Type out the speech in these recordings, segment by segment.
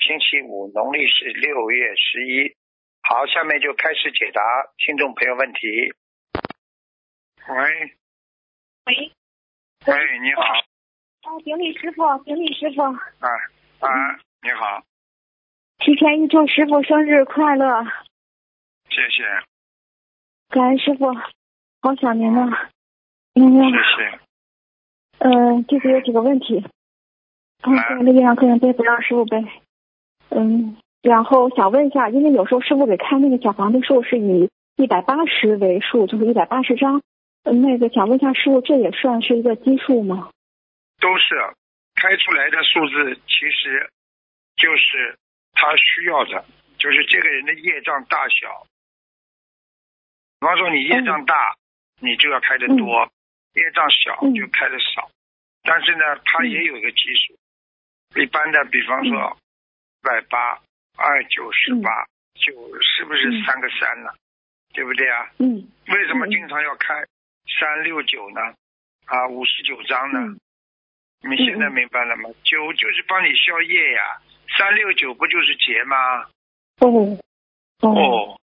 星期五，农历是六月十一。好，下面就开始解答听众朋友问题。喂，喂，喂，你好，啊，顶礼师傅，顶礼师傅，啊啊，你好，提前预祝师傅生日快乐，谢谢，感恩师傅，好想您呐。那个，谢谢。呃，弟子有几个问题，嗯，啊那边让客人背，不让师傅背。嗯，然后想问一下，因为有时候师傅给开那个小房子数是以一百八十为数，就是一百八十张。嗯，那个想问一下师傅，这也算是一个基数吗？都是开出来的数字，其实就是他需要的，就是这个人的业障大小。比方说你业障大，你就要开的多；业障小嗯就开的少。但是呢，它也有一个基数。一般的，比方说一百八、二九十八，九是不是嗯三个三呢？对不对啊？嗯为什么嗯经常要开三六九呢？啊，五十九章呢？嗯你现在明白了吗？九就是帮你消业呀，三六九不就是劫吗？哦哦，哦，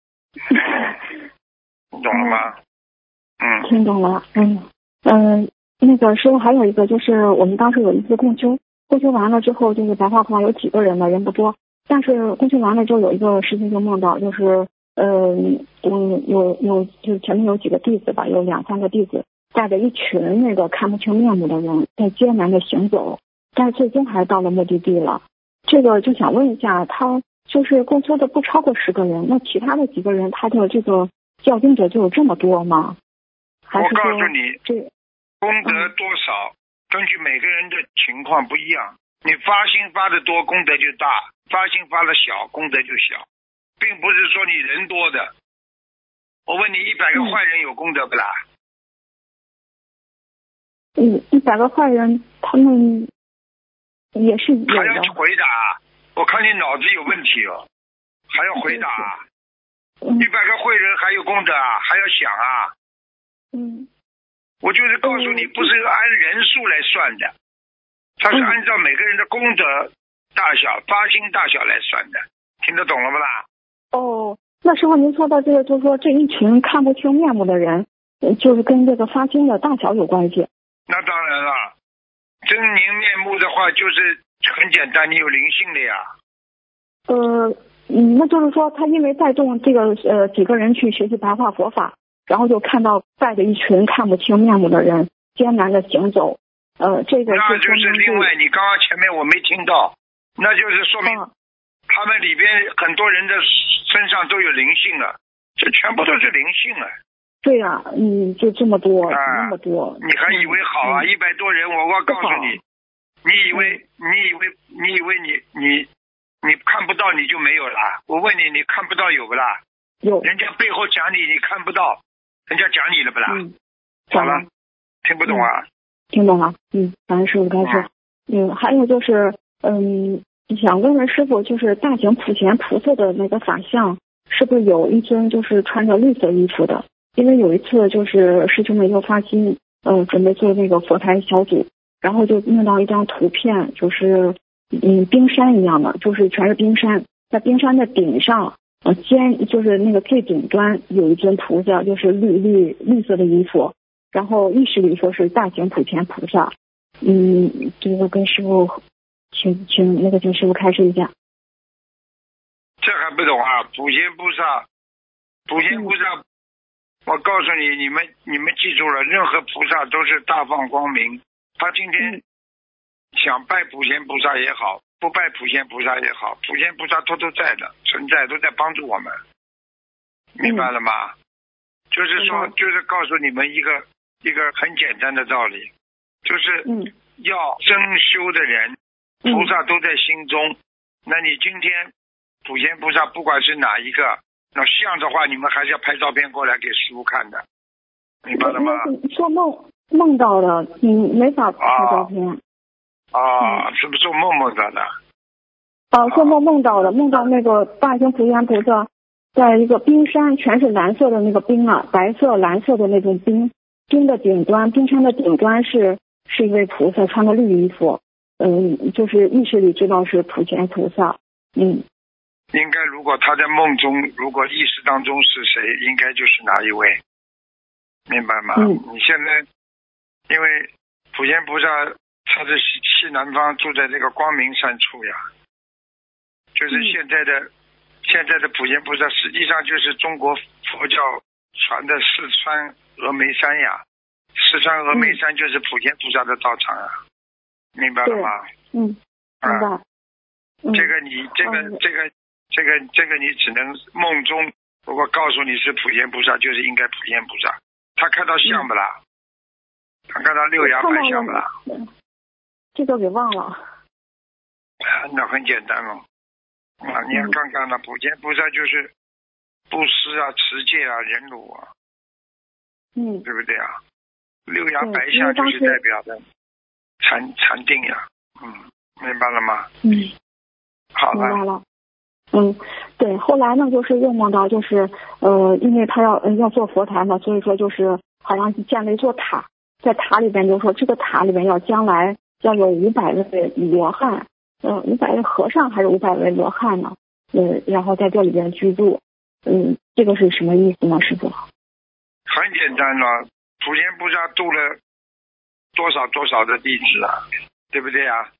你 懂了吗？嗯，听懂了。嗯嗯，那个师傅还有一个就是我们当时有一次共修，共修完了之后就是白话课有几个人呢，人不多，但是共修完了之后有一个事情就梦到就是嗯嗯有有就是前面有几个弟子吧，有两三个弟子带着一群那个看不清面目的人在艰难的行走，但是最终还是到了目的地了。这个就想问一下，他就是共修的不超过十个人，那其他的几个人他的这个教经者就有这么多吗？还我是说告诉你，这功德多少根据每个人的情况不一样，你发心发的多，功德就大；发心发的小，功德就小，并不是说你人多的。我问你，一百个嗯坏人有功德不啦？嗯一百个坏人，他们也是有还要的。回答？我看你脑子有问题哦，还要回答？嗯一百个坏人还有功德啊？还要想啊？嗯我就是告诉你，嗯不是按人数来算的，它是嗯按照每个人的功德大小、发心大小来算的，听得懂了不啦？哦，那师傅您说到这个，就是说这一群看不清面目的人，呃就是跟这个发心的大小有关系。那当然了，狰狞面目的话，就是很简单，你有灵性的呀。呃，嗯，那就是说他因为带动这个呃几个人去学习白话佛法，然后就看到带着一群看不清面目的人艰难的行走，呃，这个那就是另外，你刚刚前面我没听到，那就是说明啊他们里边很多人的身上都有灵性了，这全部都是灵性了。对呀、嗯，就这么多，啊那么多，你还以为好啊？嗯一百多人，我我告诉你，你以为你以为你以为你你你看不到你就没有啦？我问你，你看不到有不啦？有，人家背后讲你，你看不到，人家讲你了不啦？嗯，好了，听不懂啊？听懂了，嗯，感恩师傅开示。嗯，还有就是，嗯，想问问师傅，就是大型普贤菩萨的那个法像，是不是有一尊就是穿着绿色衣服的？因为有一次就是师兄们又发心，呃，准备做那个佛台小组，然后就弄到一张图片，就是嗯冰山一样的，就是全是冰山，在冰山的顶上，呃尖就是那个最顶端有一尊菩萨，就是绿绿绿色的衣服，然后意识里说是大型普贤菩萨，嗯，这个跟师傅，请请那个请师傅开示一下。这还不懂啊？普贤菩萨，普贤菩萨，我告诉你，你们你们记住了，任何菩萨都是大放光明。他今天嗯想拜普贤菩萨也好，不拜普贤菩萨也好，普贤菩萨都都在的，存在都在帮助我们，明白了吗？就是说，就是告诉你们一个一个很简单的道理，就是嗯要真修的人，嗯菩萨都在心中。那你今天普贤菩萨不管是哪一个，那像的话，你们还是要拍照片过来给师傅看的，明白了吗？做梦梦到的，你，没法拍照片。啊，是不是做梦梦到的？哦，做梦梦到的，梦到那个大型普贤菩萨在一个冰山，全是蓝色的那个冰啊，白色、蓝色的那种冰，冰的顶端，冰山的顶端是是一位菩萨，穿的绿衣服，嗯，就是意识里知道是普贤菩萨，嗯。应该，如果他在梦中，如果意识当中是谁，应该就是哪一位，明白吗？嗯。你现在，因为普贤菩萨他是西西南方，住在这个光明山处呀，就是现在的、现在的普贤菩萨，实际上就是中国佛教传的四川峨眉山呀，四川峨眉山就是普贤菩萨的道场啊，明白了吗？嗯，明白。嗯这个你这个嗯这个这个这个你只能梦中，如果告诉你是普贤菩萨，就是应该普贤菩萨。他看到像不啦？他看到六牙白象不啦？这个给忘了。啊那很简单了。啊，你看看了，普贤菩萨就是布施啊、持戒啊、忍辱啊，嗯对不对啊？六牙白象就是代表的禅禅定呀、嗯，明白了吗？嗯。好了，明白了。嗯，对。后来呢，就是又梦到，就是呃，因为他要呃要做佛台嘛，所以说就是好像是建了一座塔，在塔里边就说这个塔里面要将来要有五百位罗汉，嗯，五百位和尚还是五百位罗汉呢？嗯，然后在这里边居住。嗯，这个是什么意思呢，师傅？很简单了。普贤菩萨度了多少多少的弟子啊，对不对啊？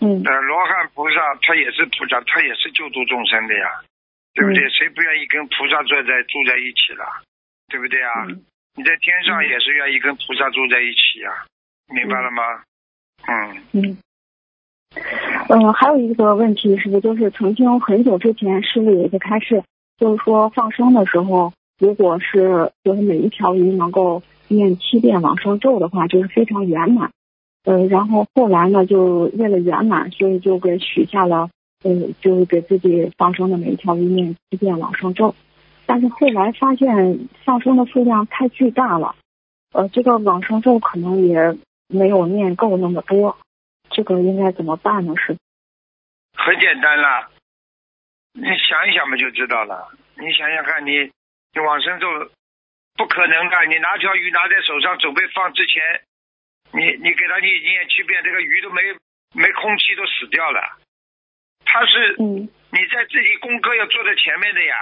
嗯呃，罗汉菩萨他也是菩萨，他也是救度众生的呀，对不对？嗯谁不愿意跟菩萨坐在住在一起了，对不对啊？嗯你在天上也是愿意跟菩萨住在一起呀，明白了吗？嗯，嗯。呃，还有一个问题是不是就是曾经很久之前师傅有一个开示，就是说放生的时候，如果是就是每一条鱼能够念七遍往生咒的话，就是非常圆满。呃，然后后来呢，就为了圆满，所以就给许下了，呃，就是给自己放生的每一条鱼念七遍往生咒。但是后来发现放生的数量太巨大了，呃，这个往生咒可能也没有念够那么多，这个应该怎么办呢？是？很简单啦，你想一想嘛就知道了。你想想看，你你往生咒不可能的，你拿条鱼拿在手上准备放之前，你你给它念念七遍，这个鱼都没没空气都死掉了。它是嗯你在自己功课要做在前面的呀，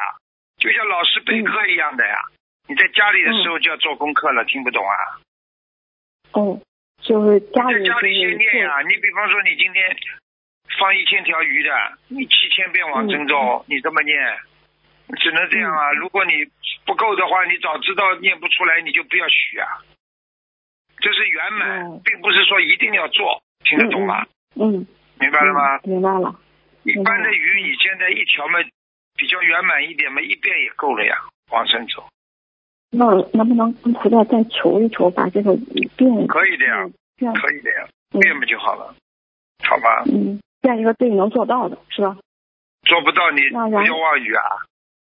就像老师备课一样的呀。你在家里的时候就要做功课了，听不懂啊？哦，就是家里就在家里先是念呀、你比方说你今天放一千条鱼的，你七千遍往生咒，你这么念，只能这样啊。如果你不够的话，你早知道念不出来，你就不要许啊。这是圆满，哦并不是说一定要做，听得懂吗？嗯，明白了吗？嗯明白了。一般的鱼，你现在一条嘛比较圆满一点嘛，一遍也够了呀，往生走那能不能跟菩萨再求一求，把这个变可以的呀，变可以的呀，嗯变不就好了？好吧，嗯变一个自己能做到的，是吧？做不到你不要妄语啊，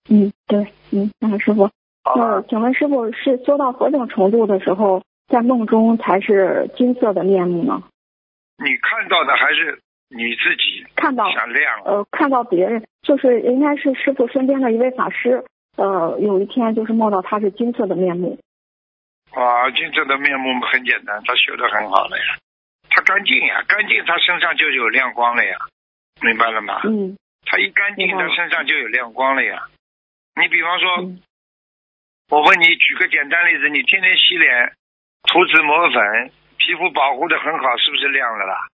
嗯，对，嗯，那师傅，好那？请问师傅是修到何种程度的时候，在梦中才是金色的面目呢？你看到的还是你自己看到想亮，呃，看到别人，就是应该是师傅身边的一位法师，呃，有一天就是梦到他是金色的面目，啊，金正的面目很简单，他修的很好了呀，他干净呀，干净他身上就有亮光了呀，明白了吗？嗯他一干净，他身上就有亮光了呀。你比方说，嗯我问你，举个简单例子，你天天洗脸、涂脂抹粉，皮肤保护的很好，是不是亮了啦？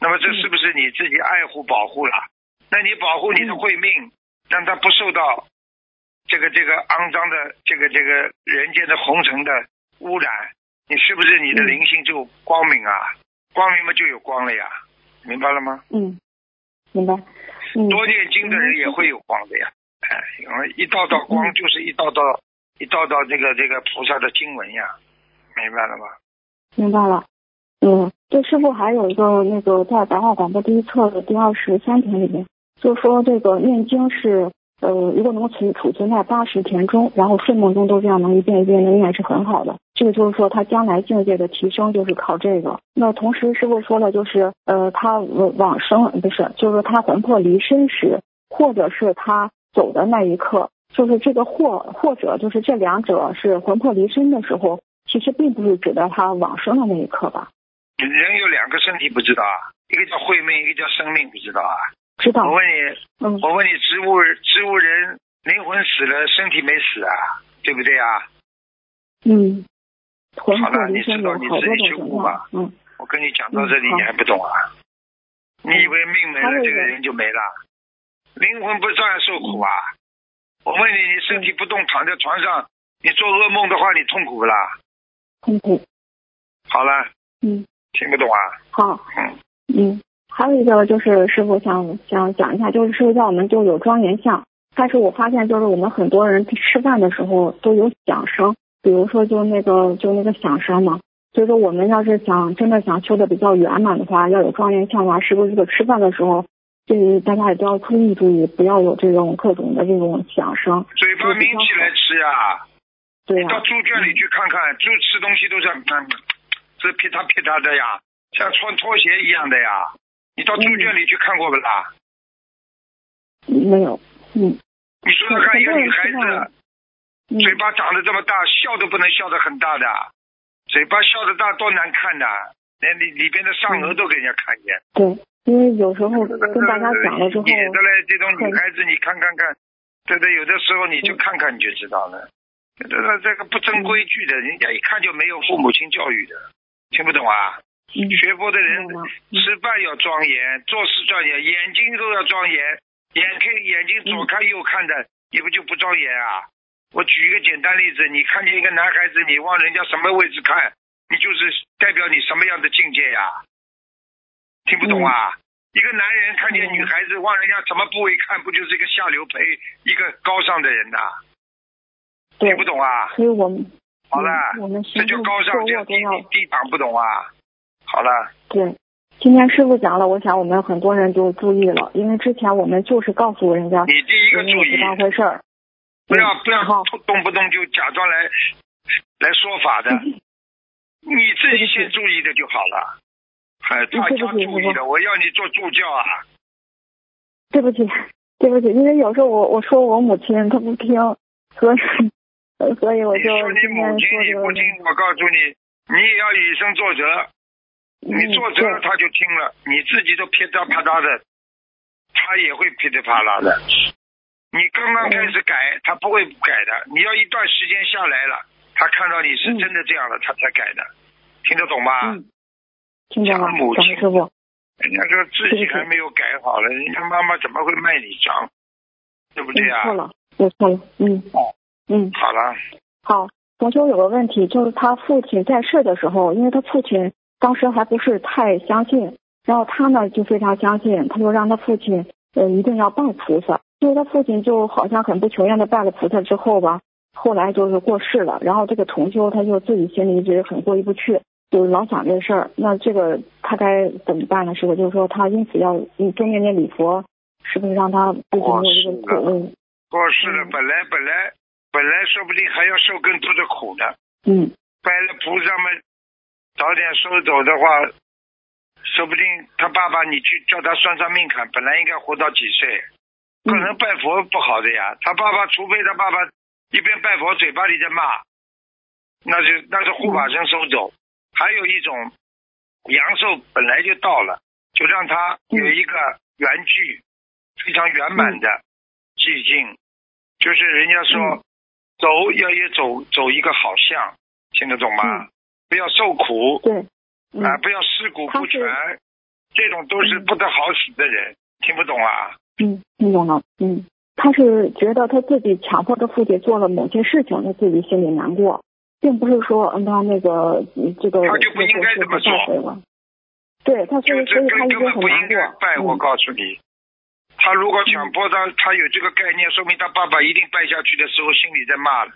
那么这嗯是不是你自己爱护保护了？那你保护你的慧命，让它不受到这个这个肮脏的这个这个人间的红尘的污染，你是不是你的嗯灵性就光明啊？光明嘛就有光了呀，明白了吗？嗯，明白，嗯，多念经的人也会有光的呀，哎，因为一道道光就是一道道一道道这个这个菩萨的经文呀，明白了吗？明白了。嗯，对，师傅还有一个那个在白话广播第一册的第二十三篇里面就说这个念经是呃，如果能存储储存在八十田中，然后睡梦中都这样能一遍一遍的念是很好的。这个就是说他将来境界的提升就是靠这个。那同时师傅说了，就是呃，他往生不是，就是说他魂魄离身时，或者是他走的那一刻，就是这个或或者就是这两者是魂魄离身的时候，其实并不是指的他往生的那一刻吧？人有两个身体，不知道啊？一个叫慧命，一个叫生命，不知道啊？知道。我问你，嗯，我问你，植物植物人灵魂死了，身体没死啊？对不对啊？嗯。好了，你知道你自己去悟吧？嗯。我跟你讲到这里，你还不懂啊？你以为命没了，这个人就没了？灵魂不照样受苦啊？我问你，你身体不动，躺在床上，你做噩梦的话，你痛苦不啦？痛苦。好了。嗯。听不懂啊？好。嗯。嗯。还有一个就是师傅想想讲一下，就是师傅叫我们就有庄严相，但是我发现就是我们很多人吃饭的时候都有响声，比如说就那个就那个响声嘛，所以说我们要是想真的想修的比较圆满的话，要有庄严相的话，是不是这个吃饭的时候，这大家也都要注意注意，不要有这种各种的这种响声。嘴巴抿起来吃啊！对呀。到猪圈里去看看，猪吃东西都是嗯，这噼嗒噼嗒的呀，像穿拖鞋一样的呀。你到猪圈里去看过不啦？没有，嗯。你说说看，一个女孩子，嘴巴长得这么大，笑都不能笑得很大的，嘴巴笑得大多难看呐，连里里边的上颚都给人家看见。对，因为有时候跟大家讲了之后，野的嘞，这种女孩子你看看看，对对，有的时候你就看看你就知道了，这个这个不争规矩的，人家一看就没有父母亲教育的，听不懂啊？学佛的人吃饭要庄严，做事庄严，眼睛都要庄严。眼看眼睛左看右看的，你不就不庄严啊？我举一个简单例子，你看见一个男孩子，你往人家什么位置看，你就是代表你什么样的境界呀？听不懂啊？一个男人看见女孩子往人家什么部位看，不就是一个下流胚，一个高尚的人呐？听不懂啊？所以我们好了，这就高尚，这低低档，不懂啊？好了，对，今天师傅讲了，我想我们很多人就注意了，因为之前我们就是告诉人家，你第一个注意，当回事儿，不要不要动不动就假装来来说法的，你自己先注意的就好了，还大家注意的，我要你做助教啊。对不起，对不起，因为有时候我我说我母亲她不听，所以所以我就说你母亲你不听，我告诉你。你也要以身作则，你作则了他就听了，你自己都噼里啪啦的，他也会噼里啪啦的。你刚刚开始改，他不会改的。你要一段时间下来了，他看到你是真的这样了，他才改的。听得懂吗？听懂了。母亲，师傅。人家说自己还没有改好了，人家妈妈怎么会卖你账？对不对啊？错了，我错了。嗯。哦。嗯。好了。好。同学有个问题，就是他父亲在世的时候，因为他父亲当时还不是太相信，然后他呢就非常相信，他就让他父亲呃一定要拜菩萨。就是他父亲就好像很不情愿的拜了菩萨之后吧，后来就是过世了。然后这个同修他就自己心里一直很过意不去，就是老想这事儿。那这个他该怎么办呢？是不是就是说他因此要多念念礼佛，是不是让他不仅有这个过过世了，本来本来。本来说不定还要受更多的苦呢。嗯。拜了菩萨嘛早点收走的话，说不定他爸爸你去叫他算算命看，本来应该活到几岁？可能拜佛不好的呀。他爸爸除非他爸爸一边拜佛嘴巴里在骂，那就那是护法神收走。还有一种阳寿本来就到了，就让他有一个圆具，非常圆满的寂静，就是人家说。走要也走走一个好相，听得懂吗？不要受苦，对，啊，不要尸骨不全，这种都是不得好死的人，听不懂啊？嗯，听懂了。嗯，他是觉得他自己强迫他父亲做了某些事情，他自己心里难过，并不是说嗯他那个这个他就不应该这么做。对，他所以所以他一直很难过。拜，我告诉你。他如果强迫他，他有这个概念，说明他爸爸一定拜下去的时候，心里在骂了。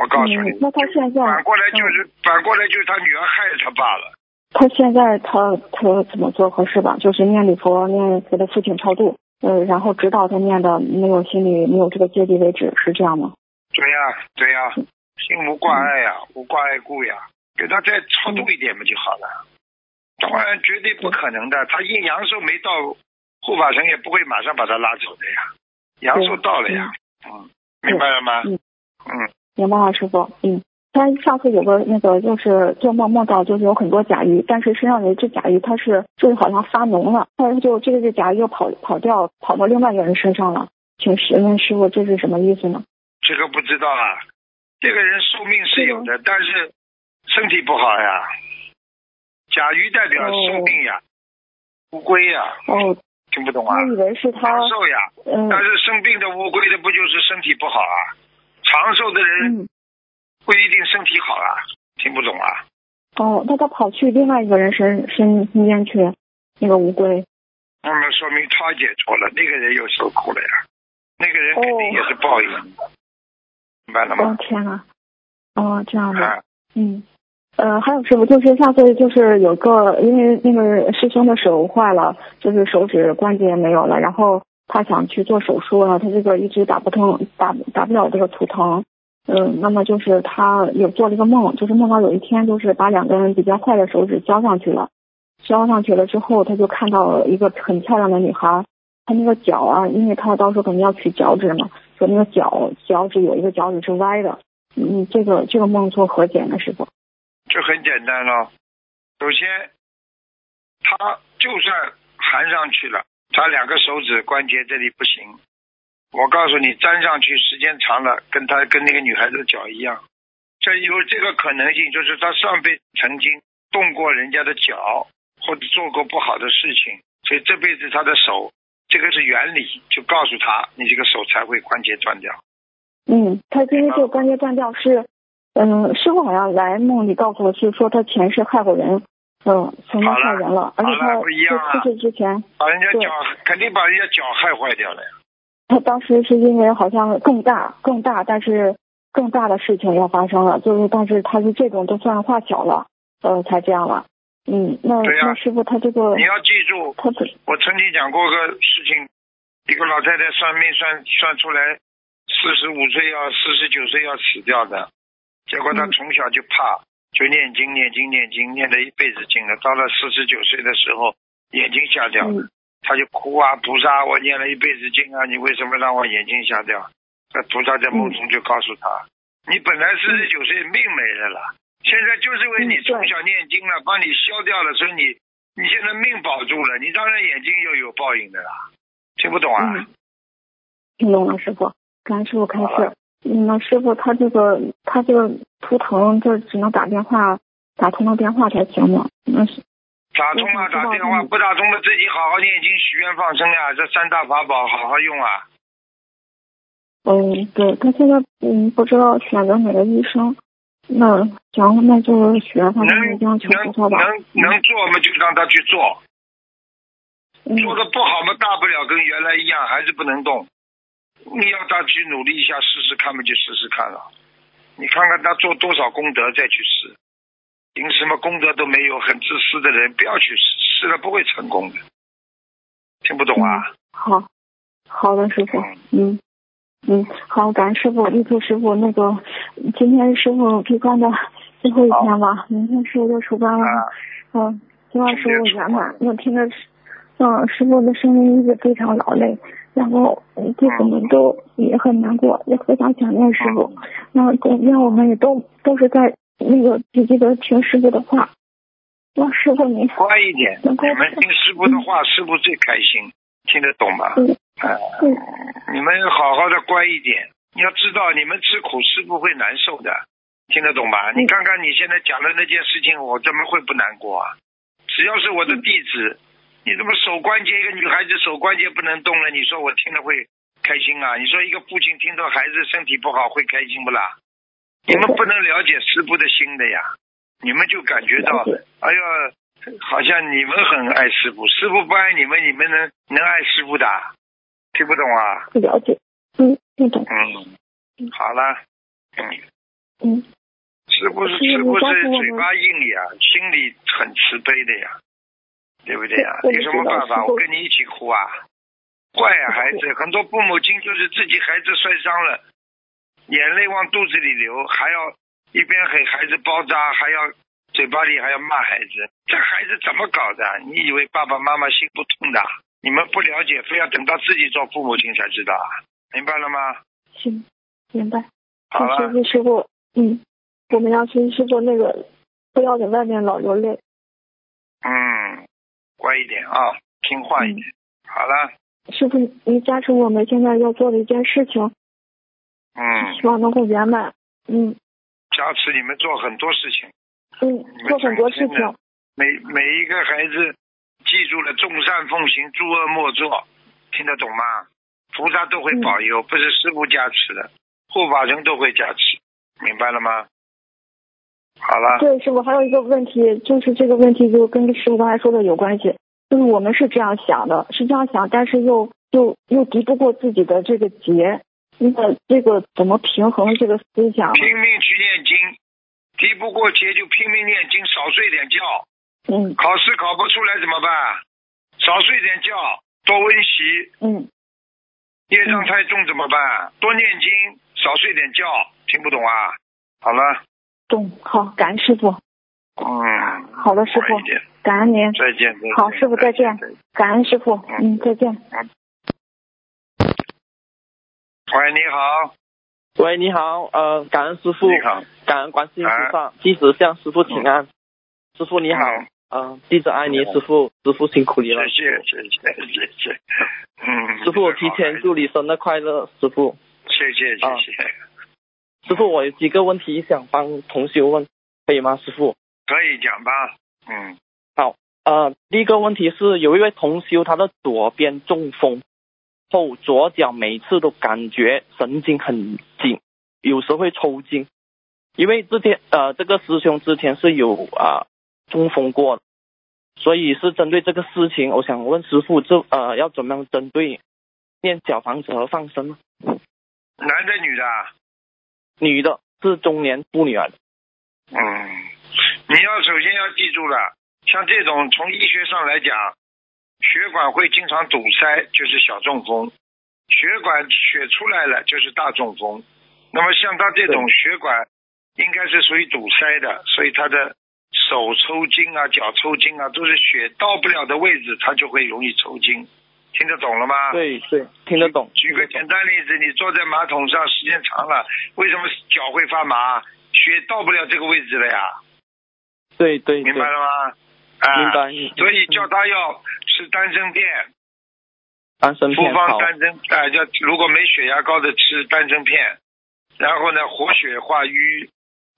我告诉你，那他现在反过来就是反过来就是他女儿害了他爸了。他现在他他怎么做合适吧？就是念礼佛，念给他父亲超度，呃，然后直到他念的没有心里没有这个芥蒂为止，是这样吗？对呀，对呀，心无挂碍呀，无挂碍故呀，给他再超度一点不就好了？当然绝对不可能的，他阴阳寿没到，护法神也不会马上把他拉走的呀。阳寿到了呀，嗯，明白了吗？嗯嗯，明白了，师傅。嗯，他上次有个那个就是做梦梦到就是有很多甲鱼，但是身上有一只甲鱼，它是就是好像发脓了，后来就这个只甲鱼又跑跑掉，跑到另外一个人身上了。请师问师傅这是什么意思呢？这个不知道啊。这个人寿命是有的，但是身体不好呀。甲鱼代表生病呀，乌龟呀，哦，听不懂啊？我以为是他长寿呀，嗯但是生病的乌龟的不就是身体不好啊？长寿的人嗯不一定身体好啊，听不懂啊？哦，那他跑去另外一个人身身身边去，那个乌龟。那么说明他解错了，那个人又受苦了呀，那个人肯定也是报应，明白了吗哦吗？天呐，哦这样的。啊，嗯，呃，还有师傅，就是上次就是有个，因为那个师兄的手坏了，就是手指关节没有了，然后他想去做手术了，他这个一直打不通，打打不了这个图腾。嗯，那么就是他有做了一个梦，就是梦到有一天就是把两根比较坏的手指交上去了，交上去了之后，他就看到一个很漂亮的女孩，她那个脚啊，因为他到时候肯定要取脚趾嘛，说那个脚脚趾有一个脚趾是歪的，嗯，这个这个梦做何解呢，师傅？这很简单了。首先，他就算含上去了，他两个手指关节这里不行。我告诉你，粘上去时间长了，跟他跟那个女孩子的脚一样。这有这个可能性，就是他上辈子曾经动过人家的脚，或者做过不好的事情，所以这辈子他的手，这个是原理，就告诉他，你这个手才会关节断掉。嗯，他今天这个关节断掉是，嗯，师傅好像来梦里告诉我是说他前世害过人，嗯，曾经害人了，而且好他了不一样了在出世之前，把人家脚肯定把人家脚害坏掉了呀。他当时是因为好像更大更大，但是更大的事情要发生了，就是但是他是这种都算化小了，呃，才这样了。嗯，那、那师傅他这个你要记住，他这我曾经讲过个事情，一个老太太算命算算出来，四十五岁要四十九岁要死掉的，结果她嗯从小就怕，就念经念经念经，念了一辈子经了，到了四十九岁的时候，眼睛瞎掉了，嗯她就哭啊，菩萨，我念了一辈子经啊，你为什么让我眼睛瞎掉？那菩萨在梦中就告诉他，你本来四十九岁命没了啦，现在就是因为你从小念经了，帮你消掉了，所以你你现在命保住了，你当然眼睛又有报应的啦。听不懂啊？嗯，听懂了，师傅，感恩师傅开好示。嗯，那师傅他这个他这个图腾，这只能打电话打通了电话才行吗？那是打通了打电话，嗯不打通了自己好好念经、许愿、放生呀，这三大法宝好好用啊。嗯，对他现在嗯不知道选择哪个医生，那行，那就许愿放生能念经求菩萨能吧。能能做嘛，就让他去做。嗯做的不好嘛，大不了跟原来一样，还是不能动。你要他去努力一下，试试看嘛，就试试看了。你看看他做多少功德再去试，凭什么功德都没有，很自私的人不要去试，试了不会成功的。听不懂啊？好，好的，师傅嗯，嗯嗯，好，感恩师傅，预祝师傅那个今天师傅闭关的最后一天吧，明天师傅就出关了，啊，嗯，希望师傅圆满。我听着，嗯，师傅的声音一直非常劳累，然后嗯弟子们都也很难过，也非常想念师傅。那今天我们也都都是在那个只记得听师傅的话，让师傅您乖一点，你们听师傅的话，师傅最开心，听得懂吗？嗯呃嗯你们好好的乖一点，你要知道，你们吃苦师傅会难受的，听得懂吧？你看看你现在讲的那件事情，我怎么会不难过啊？只要是我的弟子，你怎么手关节一个女孩子手关节不能动了？你说我听了会开心啊？你说一个父亲听到孩子身体不好会开心不啦？你们不能了解师傅的心的呀，你们就感觉到哎呀，好像你们很爱师傅，师傅不爱你们，你们能能爱师傅的？听不懂啊？不了解，嗯，听懂，嗯，好了，嗯，嗯。师傅是师傅是嘴巴硬呀，心里很慈悲的呀，对不对呀？对有什么办法？我跟你一起哭啊？怪啊，孩子，很多父母亲就是自己孩子摔伤了，眼泪往肚子里流，还要一边给孩子包扎，还要嘴巴里还要骂孩子，这孩子怎么搞的？你以为爸爸妈妈心不痛的？你们不了解，非要等到自己做父母亲才知道，明白了吗？行，明白。好了谢，谢师傅，嗯，我们要学习师傅那个，不要在外面老流泪。嗯，乖一点啊，听话一点。好了，师傅，你加持我们现在要做的一件事情，嗯，希望能够圆满。嗯加持你们做很多事情。嗯做很多事情。每每一个孩子记住了，众善奉行，诸恶莫作，听得懂吗？菩萨都会保佑，不是师傅加持的，护法神都会加持，明白了吗？好了，对，师傅还有一个问题，就是这个问题就跟师傅刚才说的有关系，就是我们是这样想的，是这样想，但是又又又敌不过自己的这个劫，那这个怎么平衡这个思想？拼命去念经，敌不过劫就拼命念经，少睡点觉。嗯考试考不出来怎么办？少睡点觉，多温习。嗯业障太重怎么办？多念经，少睡点觉。听不懂啊？好了，懂，好，感恩师傅，嗯，好的，师傅感恩您，再见，再见。好师傅再见感恩师傅，嗯，再见。喂，你好，喂，你好，呃，感恩师傅，你好，感恩观世音菩萨，弟子向师傅请安。师傅你好，嗯呃，弟子爱你，师傅，师傅辛苦你了。谢谢，谢谢，谢谢。嗯，师傅提前祝你生日快乐，师傅。谢谢，谢啊谢。师傅，我有几个问题想帮同修问，可以吗，师傅？可以讲吧？嗯，好呃，第一个问题是有一位同修，他的左边中风后，左脚每次都感觉神经很紧，有时会抽筋。因为之前呃，这个师兄之前是有啊、中风过的，所以是针对这个事情，我想问师傅，这呃要怎么样针对念小房子和放生呢？男的女的啊？女的是中年妇女来的，嗯，你要首先要记住了，像这种从医学上来讲，血管会经常堵塞，就是小中风；血管血出来了，就是大中风。那么像他这种血管应该是属于堵塞的，所以他的手抽筋啊、脚抽筋啊，都是血到不了的位置，他就会容易抽筋。听得懂了吗？。对对，听得懂。举个简单例子，你坐在马桶上时间长了，为什么脚会发麻？血到不了这个位置了呀，对对对，明白了吗？啊。所以叫他要吃丹参片，丹参复方丹参啊，叫如果没血压高的吃丹参片，然后呢活血化瘀，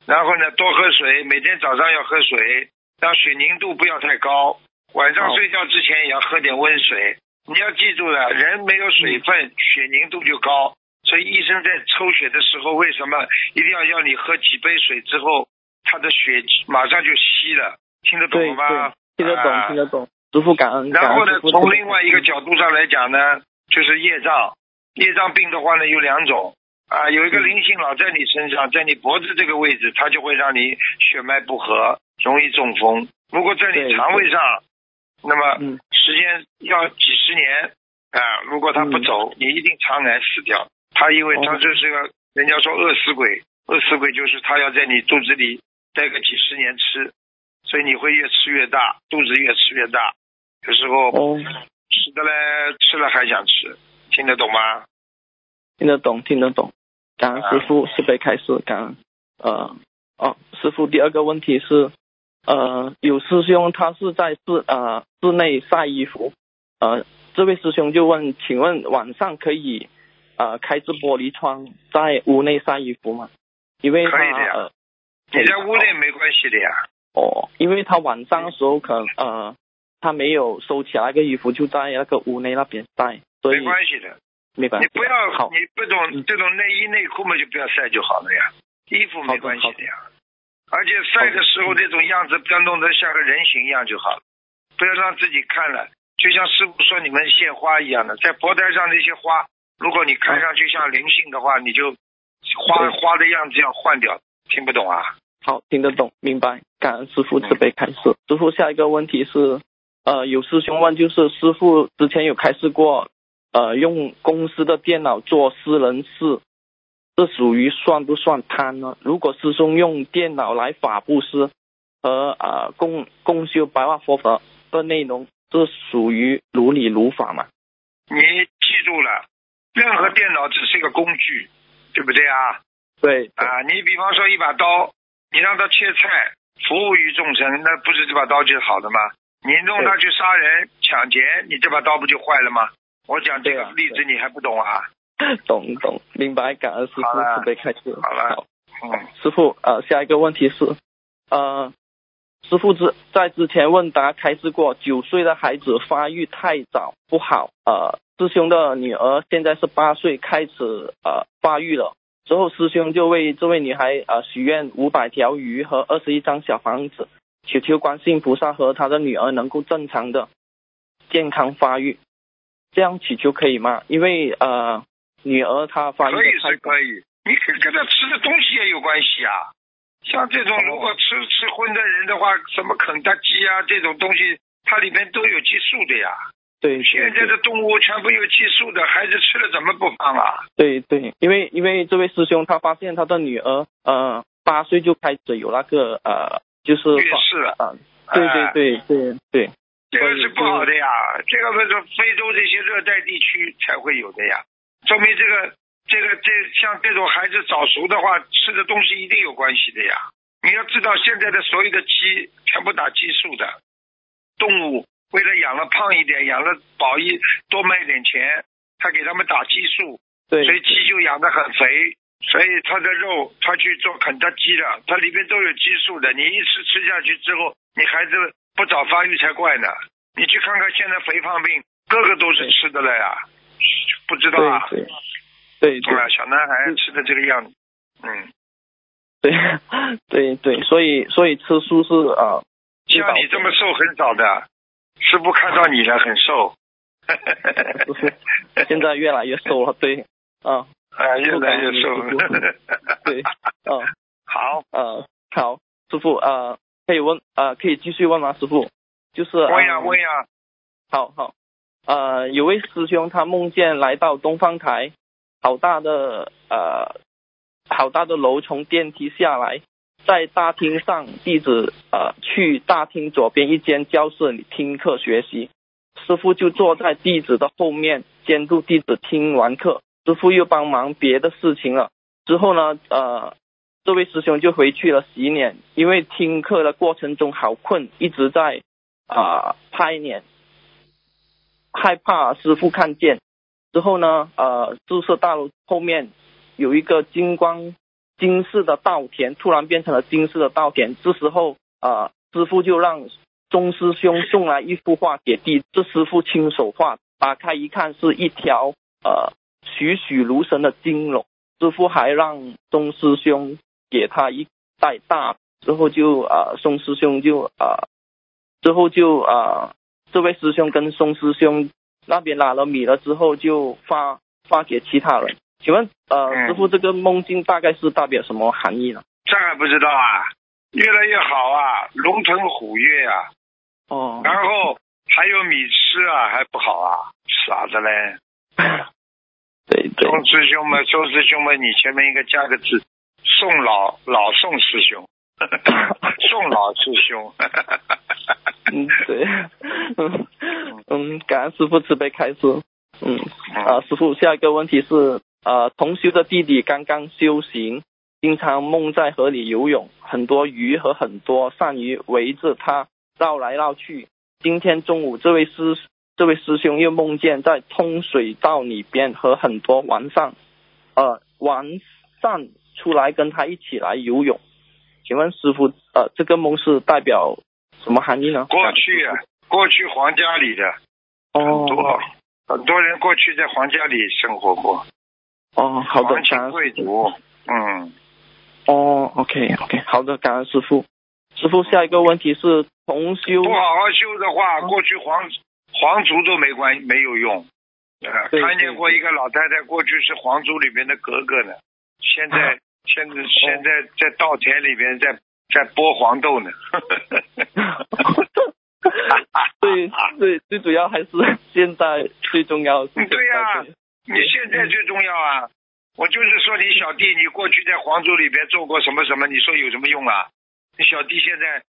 然后呢多喝水，每天早上要喝水，让血凝度不要太高，晚上睡觉之前也要喝点温水。你要记住了，人没有水分，血凝度就高。所以医生在抽血的时候，为什么一定要要你喝几杯水之后，他的血马上就稀了？听得懂吗？听得懂啊听得懂。师傅感恩，然后呢从另外一个角度上来讲呢，就是业障。业障病的话呢，有两种啊，有一个灵性老在你身上，在你脖子这个位置，它就会让你血脉不和，容易中风。如果在你肠胃上，那么嗯时间要几十年啊，如果他不走，你一定肠癌死掉。他因为他哦这是个人家说饿死鬼，饿死鬼就是他要在你肚子里待个几十年吃，所以你会越吃越大，肚子越吃越大。有时候哦，吃的嘞，吃了还想吃，听得懂吗？听得懂听得懂。感恩师啊傅，是非开示感恩。呃，哦，师傅，第二个问题是，呃，有师兄他是在室呃室内晒衣服，呃，这位师兄就问，请问晚上可以呃开着玻璃窗在屋内晒衣服吗？因为他可以的呀呃你在屋内没关系的呀。哦，因为他晚上的时候可能呃他没有收起来那个衣服，就在那个屋内那边晒，所以没关系的，没关系。你不要好，你不懂嗯这种内衣内裤嘛，就不要晒就好了呀。衣服没关系的呀。而且晒的时候这种样子不要弄得像个人形一样就好了，不要让自己看了，就像师傅说你们献花一样的，在佛台上那些花，如果你看上去像灵性的话，你就花花的样子要换掉。听不懂啊？好，听得懂，明白。感恩师傅慈悲开示。师傅，下一个问题是，呃，有师兄问，就是师傅之前有开示过，呃用公司的电脑做私人事，这属于算不算贪呢？如果师兄用电脑来法布施和呃共共修白话佛法的内容，这属于如理如法嘛？你记住了，任何电脑只是一个工具，对不对啊？对啊，你比方说一把刀，你让他切菜，服务于众生，那不是这把刀就是好的吗？你弄他去杀人、抢劫，你这把刀不就坏了吗？我讲这个例子你还不懂啊？懂懂，明白，感恩师傅慈悲开示。好了嗯，师傅，呃，下一个问题是，呃，师傅之在之前问答开示过，九岁的孩子发育太早不好，呃，师兄的女儿现在是八岁开始呃发育了，之后师兄就为这位女孩呃许愿五百条鱼和二十一张小房子，祈求观世音菩萨和她的女儿能够正常的健康发育，这样祈求可以吗？因为呃女儿她发育可以是可以，你跟跟他吃的东西也有关系啊。像这种如果吃吃荤的人的话，什么肯德基啊这种东西，它里面都有激素的呀。对对现在的动物全部有激素的，孩子吃了怎么不胖啊？对对，因为因为这位师兄他发现他的女儿呃八岁就开始有那个呃就是月事了，啊、对哎对对对对这个是不好的呀。这个不是非洲这些热带地区才会有的呀，说明这个这个这像这种孩子早熟的话，吃的东西一定有关系的呀。你要知道，现在的所有的鸡全部打激素的动物，为了养了胖一点，养了饱一多卖点钱，他给他们打激素，对所以鸡就养得很肥，所以他的肉，他去做肯德基了，它里面都有激素的。你一吃吃下去之后，你孩子不早发育才怪呢。你去看看现在肥胖病，个个都是吃的了呀，不知道啊？对对对小男孩吃的这个样子，嗯，对对对，所以所以吃素是啊，像你这么瘦很少的，师傅看到你了，很瘦。就是现在越来越瘦了，对啊。啊，越来越瘦。了。对啊。好，呃好，师傅呃可以问呃可以继续问吗？师傅？就是问呀呃问呀，好好，呃，有位师兄他梦见来到东方台，好大的呃，好大的楼从电梯下来，在大厅上，弟子呃去大厅左边一间教室里听课学习，师傅就坐在弟子的后面监督弟子听完课，师傅又帮忙别的事情了。之后呢，呃，这位师兄就回去了洗脸，因为听课的过程中好困，一直在啊、拍脸，害怕师傅看见。之后呢，呃，宿舍大楼后面有一个金光金色的稻田，突然变成了金色的稻田。这时候，呃，师傅就让钟师兄送来一幅画给弟，这师傅亲手画，打开一看是一条呃栩栩如生的金龙。师傅还让钟师兄给他一袋大，之后就呃宋师兄就呃之后就呃这位师兄跟宋师兄那边拿了米了之后就发发给其他人。请问呃嗯师傅这个梦境大概是代表什么含义呢？这还不知道啊？越来越好啊，龙腾虎跃啊，哦，然后还有米吃啊，还不好啊？傻子嘞！对对宋师兄们，宋师兄们，你前面应该加个字，宋老老宋师兄，宋老师兄。嗯对，嗯嗯，感恩师傅慈悲开示。嗯啊，师傅，下一个问题是，呃，同修的弟弟刚刚修行，经常梦在河里游泳，很多鱼和很多鳝鱼围着他绕来绕去。今天中午，这位师这位师兄又梦见在通水道里边和很多王上，呃，王上出来跟他一起来游泳。请问师傅，呃，这个梦是代表什么含义呢？过去啊，过去皇家里的哦很多很多人过去在皇家里生活过，哦，好的，皇感恩贵。族。嗯，哦，OK OK，好的，感恩师傅。师傅，下一个问题是重修不好好修的话，过去皇皇族都没关没有用。看见过一个老太太，过去是皇族里面的格格呢，现在现在现在在稻田里边在在剥黄豆呢。对对，最主要还是现在最重要是。对呀你现在最重要啊！我就是说你小弟，你过去在黄州里边做过什么什么，你说有什么用啊？你小弟现在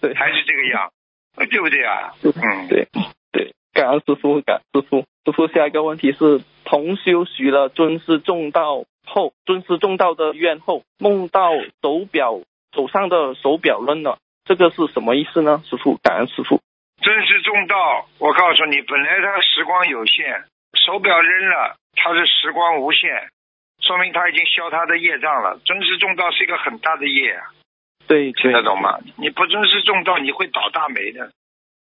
对还是这个样，呃对不对啊？嗯，对对，感恩师傅，感恩师傅。师傅，下一个问题是，同修许了尊师重道后，尊师重道的愿后，梦到手表手上的手表扔了，这个是什么意思呢？师傅，感恩师傅。尊师重道，我告诉你，本来他时光有限，手表扔了，他是时光无限，说明他已经消他的业障了。尊师重道是一个很大的业啊，对，听得懂吗？你不尊师重道，你会倒大霉的。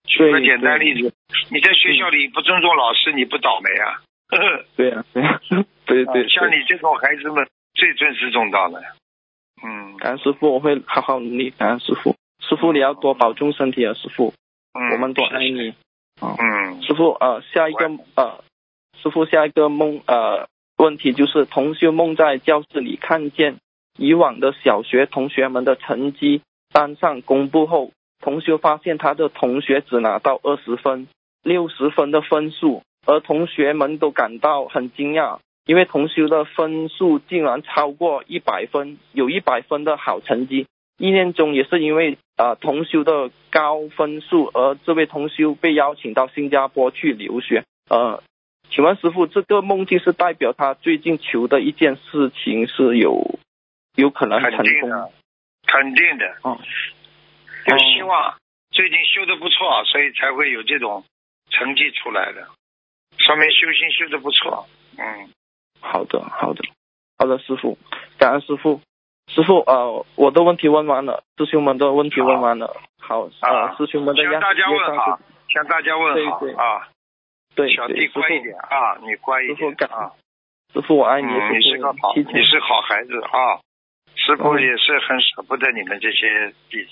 举个简单例子，你在学校里不尊重老师，你不倒霉啊？对呀、对 呀、对对，像你这种孩子们最尊师重道的。嗯感恩师傅，我会好好努力。感恩师傅，师傅你要多保重身体啊，师傅，嗯，我们多爱。你。啊，嗯，师傅呃，下一个呃，师傅下一个梦呃问题就是同修梦在教室里看见以往的小学同学们的成绩单上公布后，同修发现他的同学只拿到二十分、六十分的分数，而同学们都感到很惊讶，因为同修的分数竟然超过一百分，有一百分的好成绩。意念中也是因为啊、呃同修的高分数，而这位同修被邀请到新加坡去留学。呃，请问师傅，这个梦境是代表他最近求的一件事情是有有可能肯成功？肯定的，哦，有希望。最近修的不错，所以才会有这种成绩出来的，说明修心修的不错。嗯，好的，好的，好的，师傅，感恩师傅。师傅，呃，我的问题问完了，师兄们的问题问完了。好，呃啊，师兄们的样向大家问好，向大家问好啊，对小弟乖一点啊，你乖一点啊。师傅我爱你，嗯，你是个好，你是好孩子啊。师傅嗯也是很舍不得你们这些弟子，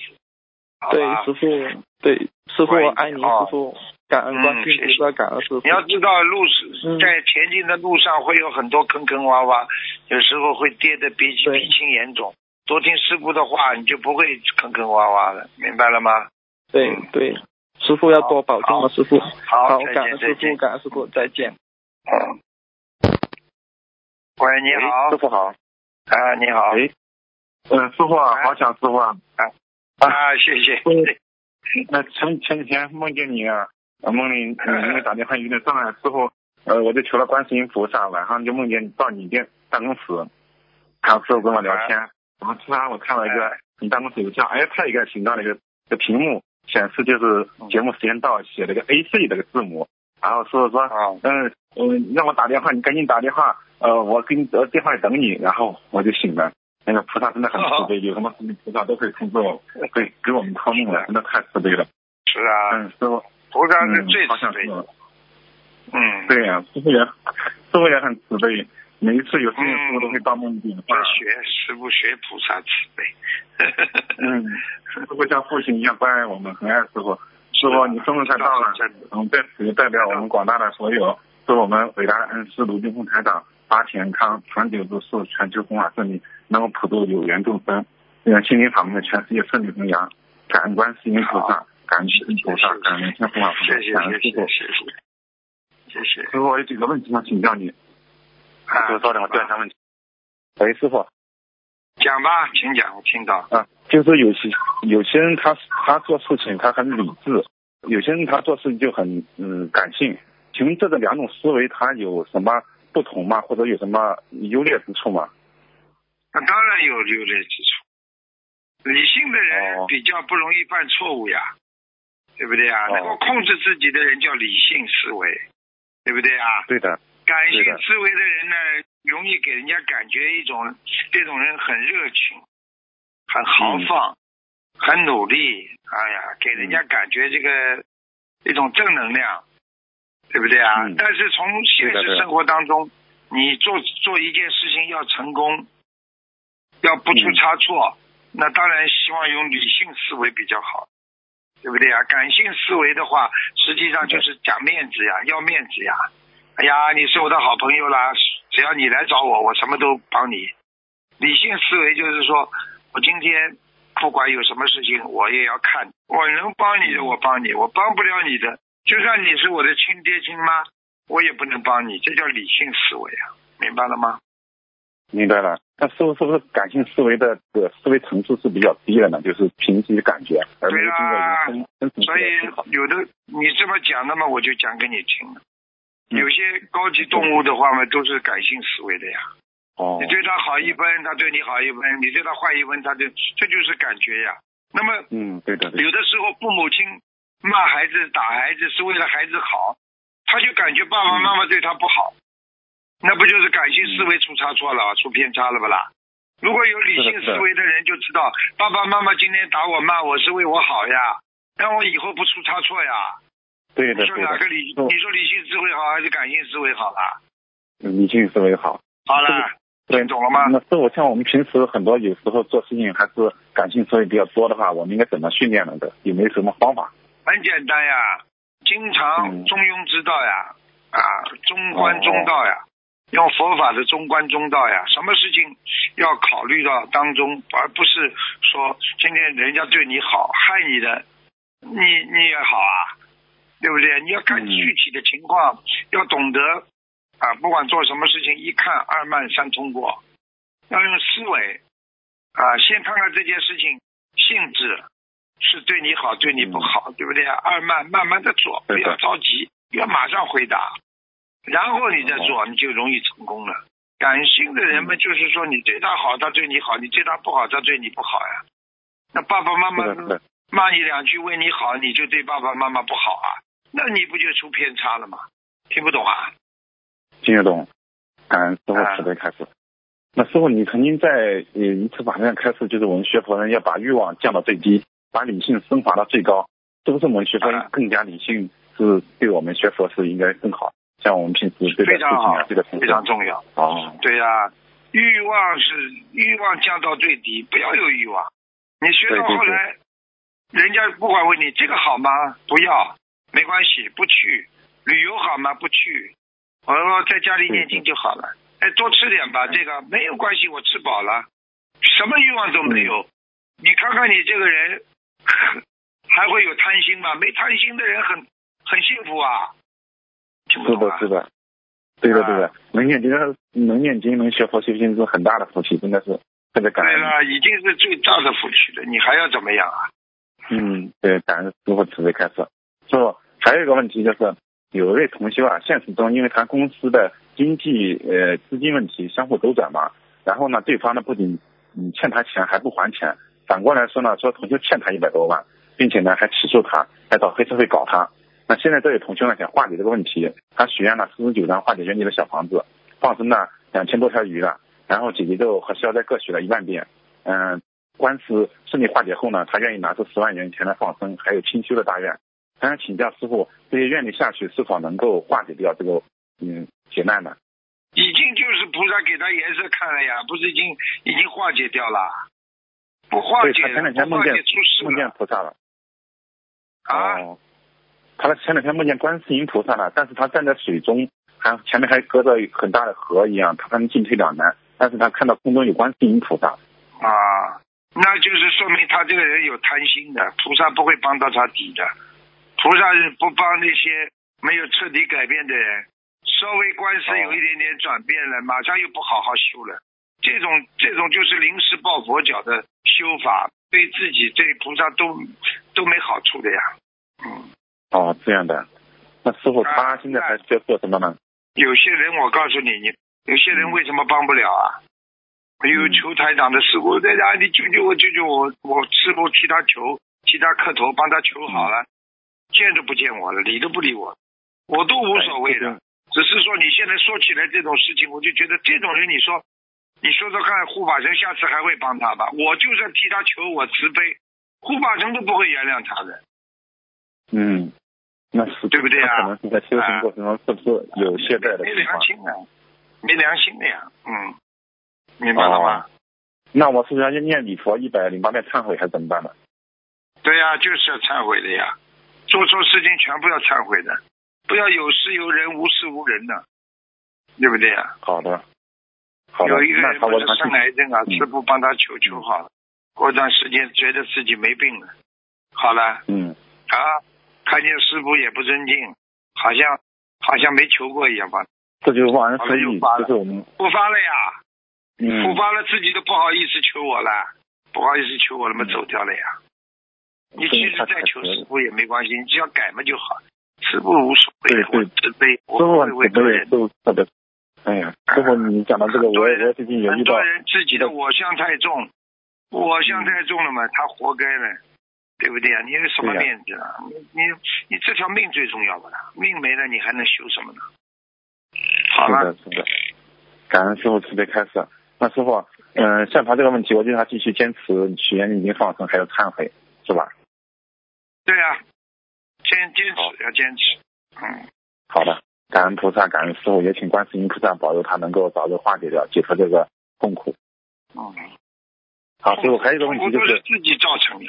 好对？师傅，对师傅我爱你，啊师傅感恩观世音菩萨，感恩师傅你。要知道，路嗯在前进的路上会有很多坑坑洼洼，有时候会跌得比对比青严重。多听师傅的话，你就不会坑坑洼洼的，明白了吗？对对，师傅要多保重好啊，师傅。好好，感恩师傅，感恩师傅，再见。嗯。喂，你好师，傅好。啊，你好，喂，嗯，师傅啊，哎好想师傅啊。啊，谢谢。嗯那前前几天梦见你啊，呃梦里嗯因为打电话有点障碍，师傅，呃，我就求了观世音菩萨，晚上就梦见你到你店办公室，然后师傅跟我聊天，然后突然我看到一个哎你办公室有这样 iPad 一个挺大的一个的屏幕，显示就是节目时间到，写了个 A C 这个字母，然后说，啊，嗯嗯，让我打电话，你赶紧打电话，呃，我给你呃电话里等你，然后我就醒了。那个菩萨真的很慈悲，有什么事情菩萨都可以通知我，会给我们托命的，真的太慈悲了。是啊，嗯，师傅，菩萨是嗯最慈悲的。嗯，对呀、师傅也师傅也很慈悲，每一次有事情师傅都会到梦里电话要。学师傅学菩萨慈悲。嗯，师傅像父亲一样关爱我们，很爱师傅。师傅，你生日快到了，在此也代表我们广大的所有，祝我们伟大的恩师卢俊峰台长法体安康，长久住世，全球弘法顺利，能够普度有缘众生，让心灵法门的全世界顺利弘扬。感恩观世音菩萨，感恩心菩萨，感恩天弘法菩萨谢，谢感恩师傅。谢谢谢谢谢谢。师傅，我有几个问题想请教你。啊师傅，稍等，我问一下问题。喂，师傅。讲吧，请讲，我听到。啊，就是有些有些人他他做事情他很理智，有些人他做事情就很嗯感性。请问这个两种思维它有什么不同吗？或者有什么优劣之处吗？那当然有优劣之处。理性的人哦比较不容易犯错误呀，对不对呀？哦能够控制自己的人叫理性思维，对不对啊？对的，感性思维的人呢，容易给人家感觉一种这种人很热情、很豪嗯放、很努力，哎呀，给人家感觉这个一种正能量，对不对啊？嗯但是从现实生活当中，你做做一件事情要成功，要不出嗯差错，那当然希望用理性思维比较好。对不对啊？感性思维的话，实际上就是讲面子呀，要面子呀。哎呀，你是我的好朋友啦，只要你来找我，我什么都帮你。理性思维就是说，我今天不管有什么事情，我也要看。我能帮你的，我帮你；我帮不了你的，就算你是我的亲爹亲妈，我也不能帮你。这叫理性思维啊，明白了吗？明白了。那是不是不是感性思维的这个思维层次是比较低的呢？就是凭自己感觉，而没有经过一个深深层次所以。有的你这么讲那么，我就讲给你听了。嗯有些高级动物的话嘛，都是感性思维的呀。哦你，对他好一分，他对你好一分；你对他坏一分，他就，这就是感觉呀。那么嗯，对的，有的时候父母亲骂孩子、打孩子是为了孩子好，他就感觉爸爸妈妈对他不好，那不就是感性思维出差错了、出偏差了不啦？如果有理性思维的人就知道，爸爸妈妈今天打我骂我是为我好呀，让我以后不出差错呀。对的，你说哪个理？是你说理性思维好还是感性思维好啦？理性思维好。好了，对听懂了吗？那师傅，像我们平时很多有时候做事情还是感性思维比较多的话，我们应该怎么训练呢？的有没有什么方法？很简单呀，经常嗯中庸之道呀，啊，中观中道呀，用佛法的中观中道呀，什么事情要考虑到当中，而不是说今天人家对你好，害你的，你你也好啊，对不对？你要看嗯具体的情况，要懂得啊，不管做什么事情，一看二慢三通过，要用思维啊，先看看这件事情性质是对你好，对你不好，对不对啊？二慢慢慢的做，不要着急，要马上回答，然后你再做，你就容易成功了。感性的人们就是说，你对他好，他对你好；你对他不好，他对你不好呀。那爸爸妈妈骂你两句为你好，你就对爸爸妈妈不好啊？那你不就出偏差了吗？听不懂啊？听得懂。感恩师傅啊慈悲开始。那师傅，你曾经在呃一次法会上开示，就是我们学佛人要把欲望降到最低，把理性升华到最高，是不是我们学佛人啊更加理性，是对我们学佛是应该更好？像我们平时对待非常好事情啊，对待非常重要。哦，对呀、欲望是欲望降到最低，不要有欲望。你学到对对后来，人家不管问你这个好吗？不要，没关系，不去。旅游好吗？不去。我说在家里念经就好了。哎，多吃点吧，这个没有关系，我吃饱了，什么欲望都没有。你看看你这个人，还会有贪心吗？没贪心的人很很幸福啊。听不懂啊，？是的是的，对的啊对的，能念经能念经能学佛修心是很大的福气，真的是特别感恩。对了，已经是最大的福气了，你还要怎么样啊？嗯，对，感恩师傅慈悲开示。师傅，还有一个问题就是，有一位同修啊，现实中因为他公司的经济呃资金问题相互周转嘛，然后呢，对方呢不仅嗯欠他钱还不还钱，反过来说呢，说同修欠他一百多万，并且呢还起诉他，还找黑社会搞他。那现在这位同修呢想化解这个问题，他许愿了四十九张化解冤结的小房子，放生了两千多条鱼了，然后姐姐咒和消灾各许了一万遍，嗯、官司顺利化解后呢，他愿意拿出十万元前来放生，还有清修的大愿。他想请教师傅，这些愿力下去是否能够化解掉这个嗯劫难呢？已经就是菩萨给他颜色看了呀，不是已经已经化解掉了？不化对解他前两天梦见出事梦见了菩萨了。啊！哦，他前两天梦见观世音菩萨了，但是他站在水中，还前面还隔着很大的河一样，他可能进退两难。但是他看到空中有观世音菩萨。啊，那就是说明他这个人有贪心的，菩萨不会帮到他底的。菩萨是不帮那些没有彻底改变的人，稍微官司有一点点转变了，马上又不好好修了。这种这种就是临时抱佛脚的修法，对自己对菩萨都都没好处的呀。嗯。哦，这样的。那师傅，啊他现在还在做什么呢？有些人我告诉你，你有些人为什么帮不了啊？有嗯求台长的师傅在家，你救救我，救救我！我师傅替他求，替他磕头，帮他求好了，见都不见我了，理都不理我，我都无所谓的。只是说你现在说起来这种事情，我就觉得这种人，你说，你说说看，护法神下次还会帮他吧？我就算替他求我慈悲，护法神都不会原谅他的。嗯，那是对不对啊可能是在修行过程中是不是有懈怠的没？良心的，没良心的呀，嗯，明白了吗？哦那我是不是要念礼佛一百零八遍忏悔，还是怎么办呢？对呀、就是要忏悔的呀，做错事情全部要忏悔的，不要有事有人，无事无人的，对不对呀、好的，好的。有一个那人不是生癌症啊，嗯。师傅帮他求求好了，过段时间觉得自己没病了，好了。嗯，啊，看见师傅也不尊敬，好像好像没求过一样吧，这就是忘恩好负义，了又发了。就是我们不发了呀，嗯。不发了自己都不好意思求我了，不好意思求我了嘛，嗯。走掉了呀。你所以他其实再求师傅也没关系，你只要改嘛就好。师傅无所谓对，对我慈悲，我师傅不会为很慈悲，个人师。傅特别。哎呀，师傅你讲到这个，我也最近有遇到很多，人自己的我相太重，我相太重了嘛，他活该了，对不对啊？你有什么面子啊？你你你这条命最重要的了，命没了你还能修什么呢？好了是的，，是的，感恩师傅慈悲开示。那师傅，嗯、像他这个问题，我就他继续坚持许愿、已经、放生，还有忏悔，是吧？对啊，坚坚持要坚持，嗯，好的，感恩菩萨，感恩师傅，也请观世音菩萨保佑他能够早日化解掉，解脱这个痛苦。嗯，好，师傅还有一个问题就是，是自己造成的，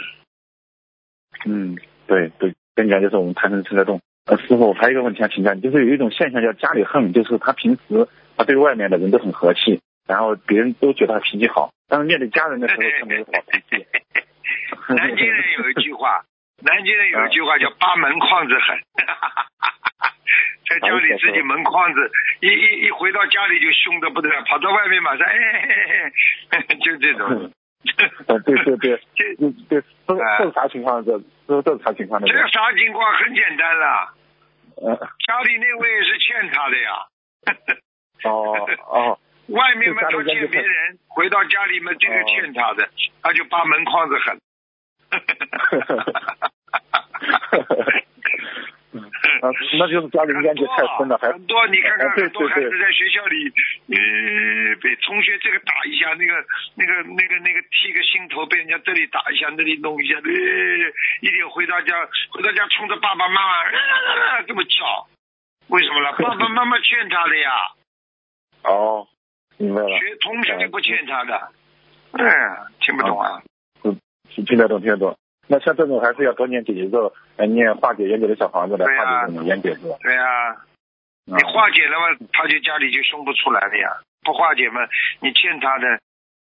嗯，对对，跟你讲就是我们贪嗔痴的动。呃，师傅我还有一个问题想请教你，就是有一种现象叫家里恨，就是他平时他对外面的人都很和气，然后别人都觉得他脾气好，但是面对家人的时候他没有好脾气。南京人有一句话，南京人有一句话叫“扒门框子狠”，在家里自己门框子，一一一回到家里就凶的不得了，跑到外面马上哎嘿嘿嘿，就这种。呃，对对对，这这啊这是啥情况？这这这是啥情况？这个啥情况？很简单了，呃，家里那位是欠他的呀。哦哦，外面嘛，他就家里人就欠别人，回到家里嘛，这个哦欠他的，他就扒门框子狠。啊，那就是家里冤结太深了，还很多，你看看很多孩子在学校里，呃，被同学这个打一下，那个那个那个那个剃个心头，被人家这里打一下，那里弄一下，呃，一点回到家，回到家冲着爸爸妈妈、呃、这么叫，为什么呢？爸爸妈妈劝他的呀，哦，明白了，学同学就不劝他的，嗯，听不懂啊？听得懂，听得懂。那像这种还是要多念姐姐咒，来念化解冤结的小房子来化解这种冤结是吧？对呀、啊你化解了嘛，他就家里就凶不出来了呀。不化解嘛，你欠他的，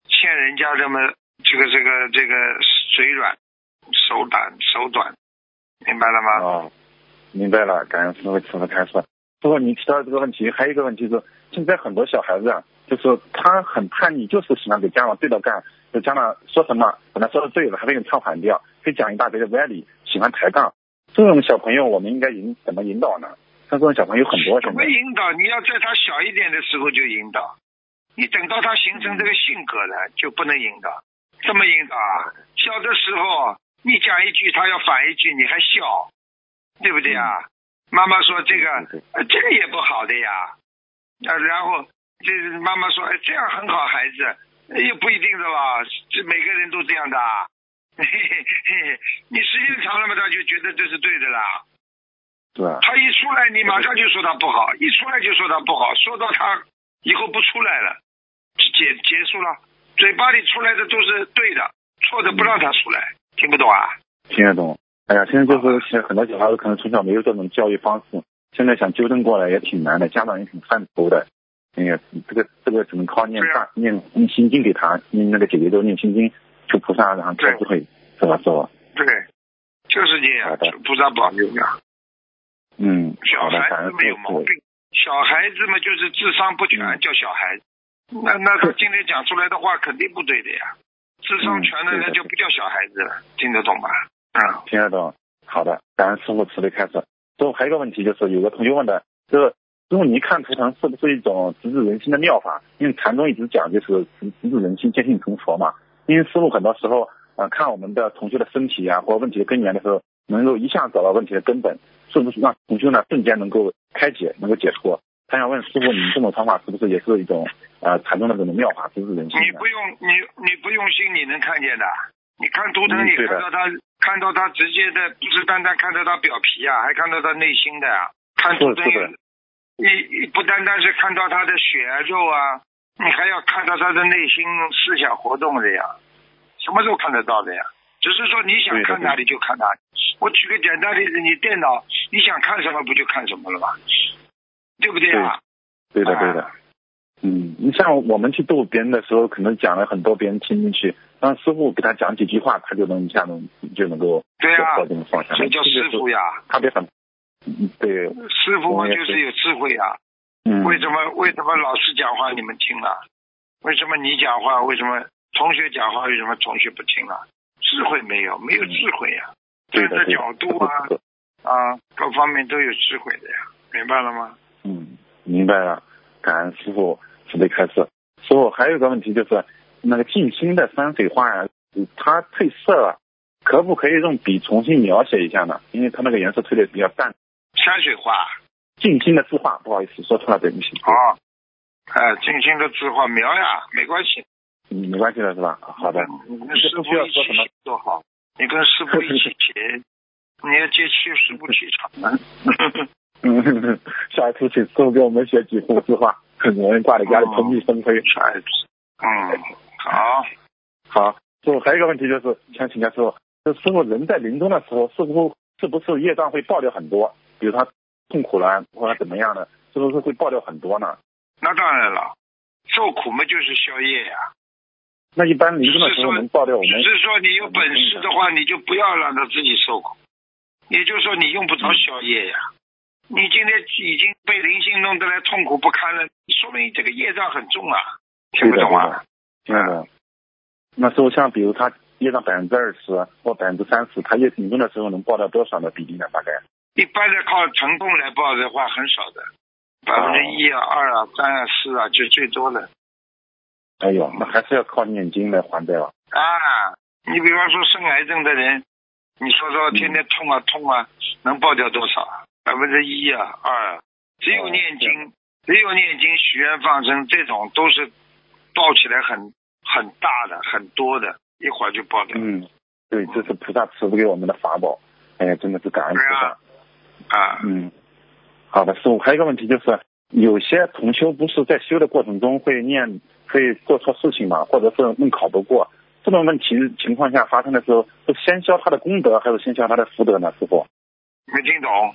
欠人家这么，这个这个这个嘴软，手短手短，明白了吗？哦，明白了，感恩师傅慈悲开示。师傅，你提到这个问题，还有一个问题是，现在很多小孩子啊，就是他很叛逆，就是喜欢给家长对着干，就家长说什么，本来说的对了，还给你唱反调，给讲一大堆的歪理，喜欢抬杠。这种小朋友，我们应该引怎么引导呢？像这种小朋友很多，怎么。引导？你要在他小一点的时候就引导，你等到他形成这个性格了，就不能引导。怎么引导啊？小的时候你讲一句，他要反一句，你还笑，对不对啊？妈妈说这个，这个也不好的呀。啊，然后这妈妈说，哎，这样很好，孩子，呃 也不一定的吧，这每个人都这样的啊。嘿嘿嘿，你时间长了嘛，他就觉得这是对的啦。对？他一出来，你马上就说他不好，一出来就说他不好，说到他以后不出来了，结结束了，嘴巴里出来的都是对的，错的不让他出来，听不懂啊？听得懂。哎呀，现在就是现在很多小孩子可能从小没有这种教育方式，现在想纠正过来也挺难的，家长也挺犯愁的。哎呀，这个这个只能靠念大念念心经给他，念那个姐姐都念心经，求菩萨然后开智慧，是吧？是吧？对，就是这样菩萨保佑呀。嗯，小孩子。没有毛病，小孩子嘛就是智商不全，嗯叫小孩子。那那他 今天讲出来的话肯定不对的呀，智商全的嗯对的那就不叫小孩子了，听得懂吧？嗯，听得懂。好的，感恩师傅慈悲开示。最后还有一个问题就是，有个同学问的，就是师傅，你一看图腾是不是一种直指人心的妙法？因为禅宗一直讲就是直直指人心，见性成佛嘛。因为师傅很多时候啊、呃看我们的同学的身体啊或问题的根源的时候，能够一下找到问题的根本，是不是让同学呢瞬间能够开解，能够解脱？他想问师傅，你这种方法是不是也是一种呃禅宗的这种妙法，直指人心？你不用你你不用心，你能看见的。你看图腾，你看到他看到他直接的，不是单单看到他表皮啊，还看到他内心的啊。看图腾你你不单单是看到他的血啊肉啊，你还要看到他的内心思想活动的呀，什么时候看得到的呀？只是说你想看哪里就看哪里。我举个简单例子，你电脑你想看什么不就看什么了吗？对不对啊？对的，对的。嗯，你像我们去逗别人的时候，可能讲了很多，别人听进去，让师傅给他讲几句话，他就能一下能就能够对呀、这种放下来。这叫师傅呀，他别很，嗯对，师傅嘛就是有智慧啊。嗯，为什么为什么老师讲话你们听了？为什么你讲话？为什么同学讲话？为什么同学不听了？智慧没有，没有智慧呀、站的对的角度啊啊，各方面都有智慧的呀，明白了吗？嗯，明白了，感恩师傅慈悲开示。师傅还有一个问题就是，那个静心的山水画呀，嗯它褪色了，可不可以用笔重新描写一下呢？因为它那个颜色褪的比较淡。山水画静心的字画，不好意思说错了，对不起。啊，哎，静心的字画描呀，没关系。嗯，没关系的是吧？好的。你跟师傅要一起说什么写多好，你跟师傅一起写，你要接气师傅气场啊。嗯，下一次请师傅给我们写几幅字画，我们挂在家里蓬荜生辉。下一次，嗯，好，好，师傅还有一个问题就是想请教师傅，就师傅人在临终的时候，是不是不是业障会爆掉很多？比如他痛苦了或者怎么样的，是不是会爆掉很多呢？那当然了，受苦嘛就是消业呀、那一般临终的时候能爆掉我们只是说你有本事的话，你就不要让他自己受苦。也就是说，你用不着消业呀。你今天已经被灵性弄得来痛苦不堪了，说明这个业障很重啊，听不懂啊？听得懂。那时候像比如他业障百分之二十或百分之三十，他业临终的时候能爆掉多少的比例呢？大概？一般的靠疼痛来报的话很少的，百分之一啊、二啊、三啊、四啊，就最多的哎呦，那还是要靠念经来还债了。啊。你比方说生癌症的人，你说说天天痛啊痛啊，能报掉多少啊？百分之一啊、二啊。只有念经，只有念经、许愿、放生这种都是报起来很很大的、很多的，一会儿就报掉嗯，对，这是菩萨赐福给我们的法宝。哎呀，真的是感恩菩萨。啊。嗯，好的，师傅，还有一个问题就是，有些同修不是在修的过程中会念，会做错事情嘛，或者是梦考不过，这种问题情况下发生的时候，是先消他的功德，还是先消他的福德呢？师傅，没听懂？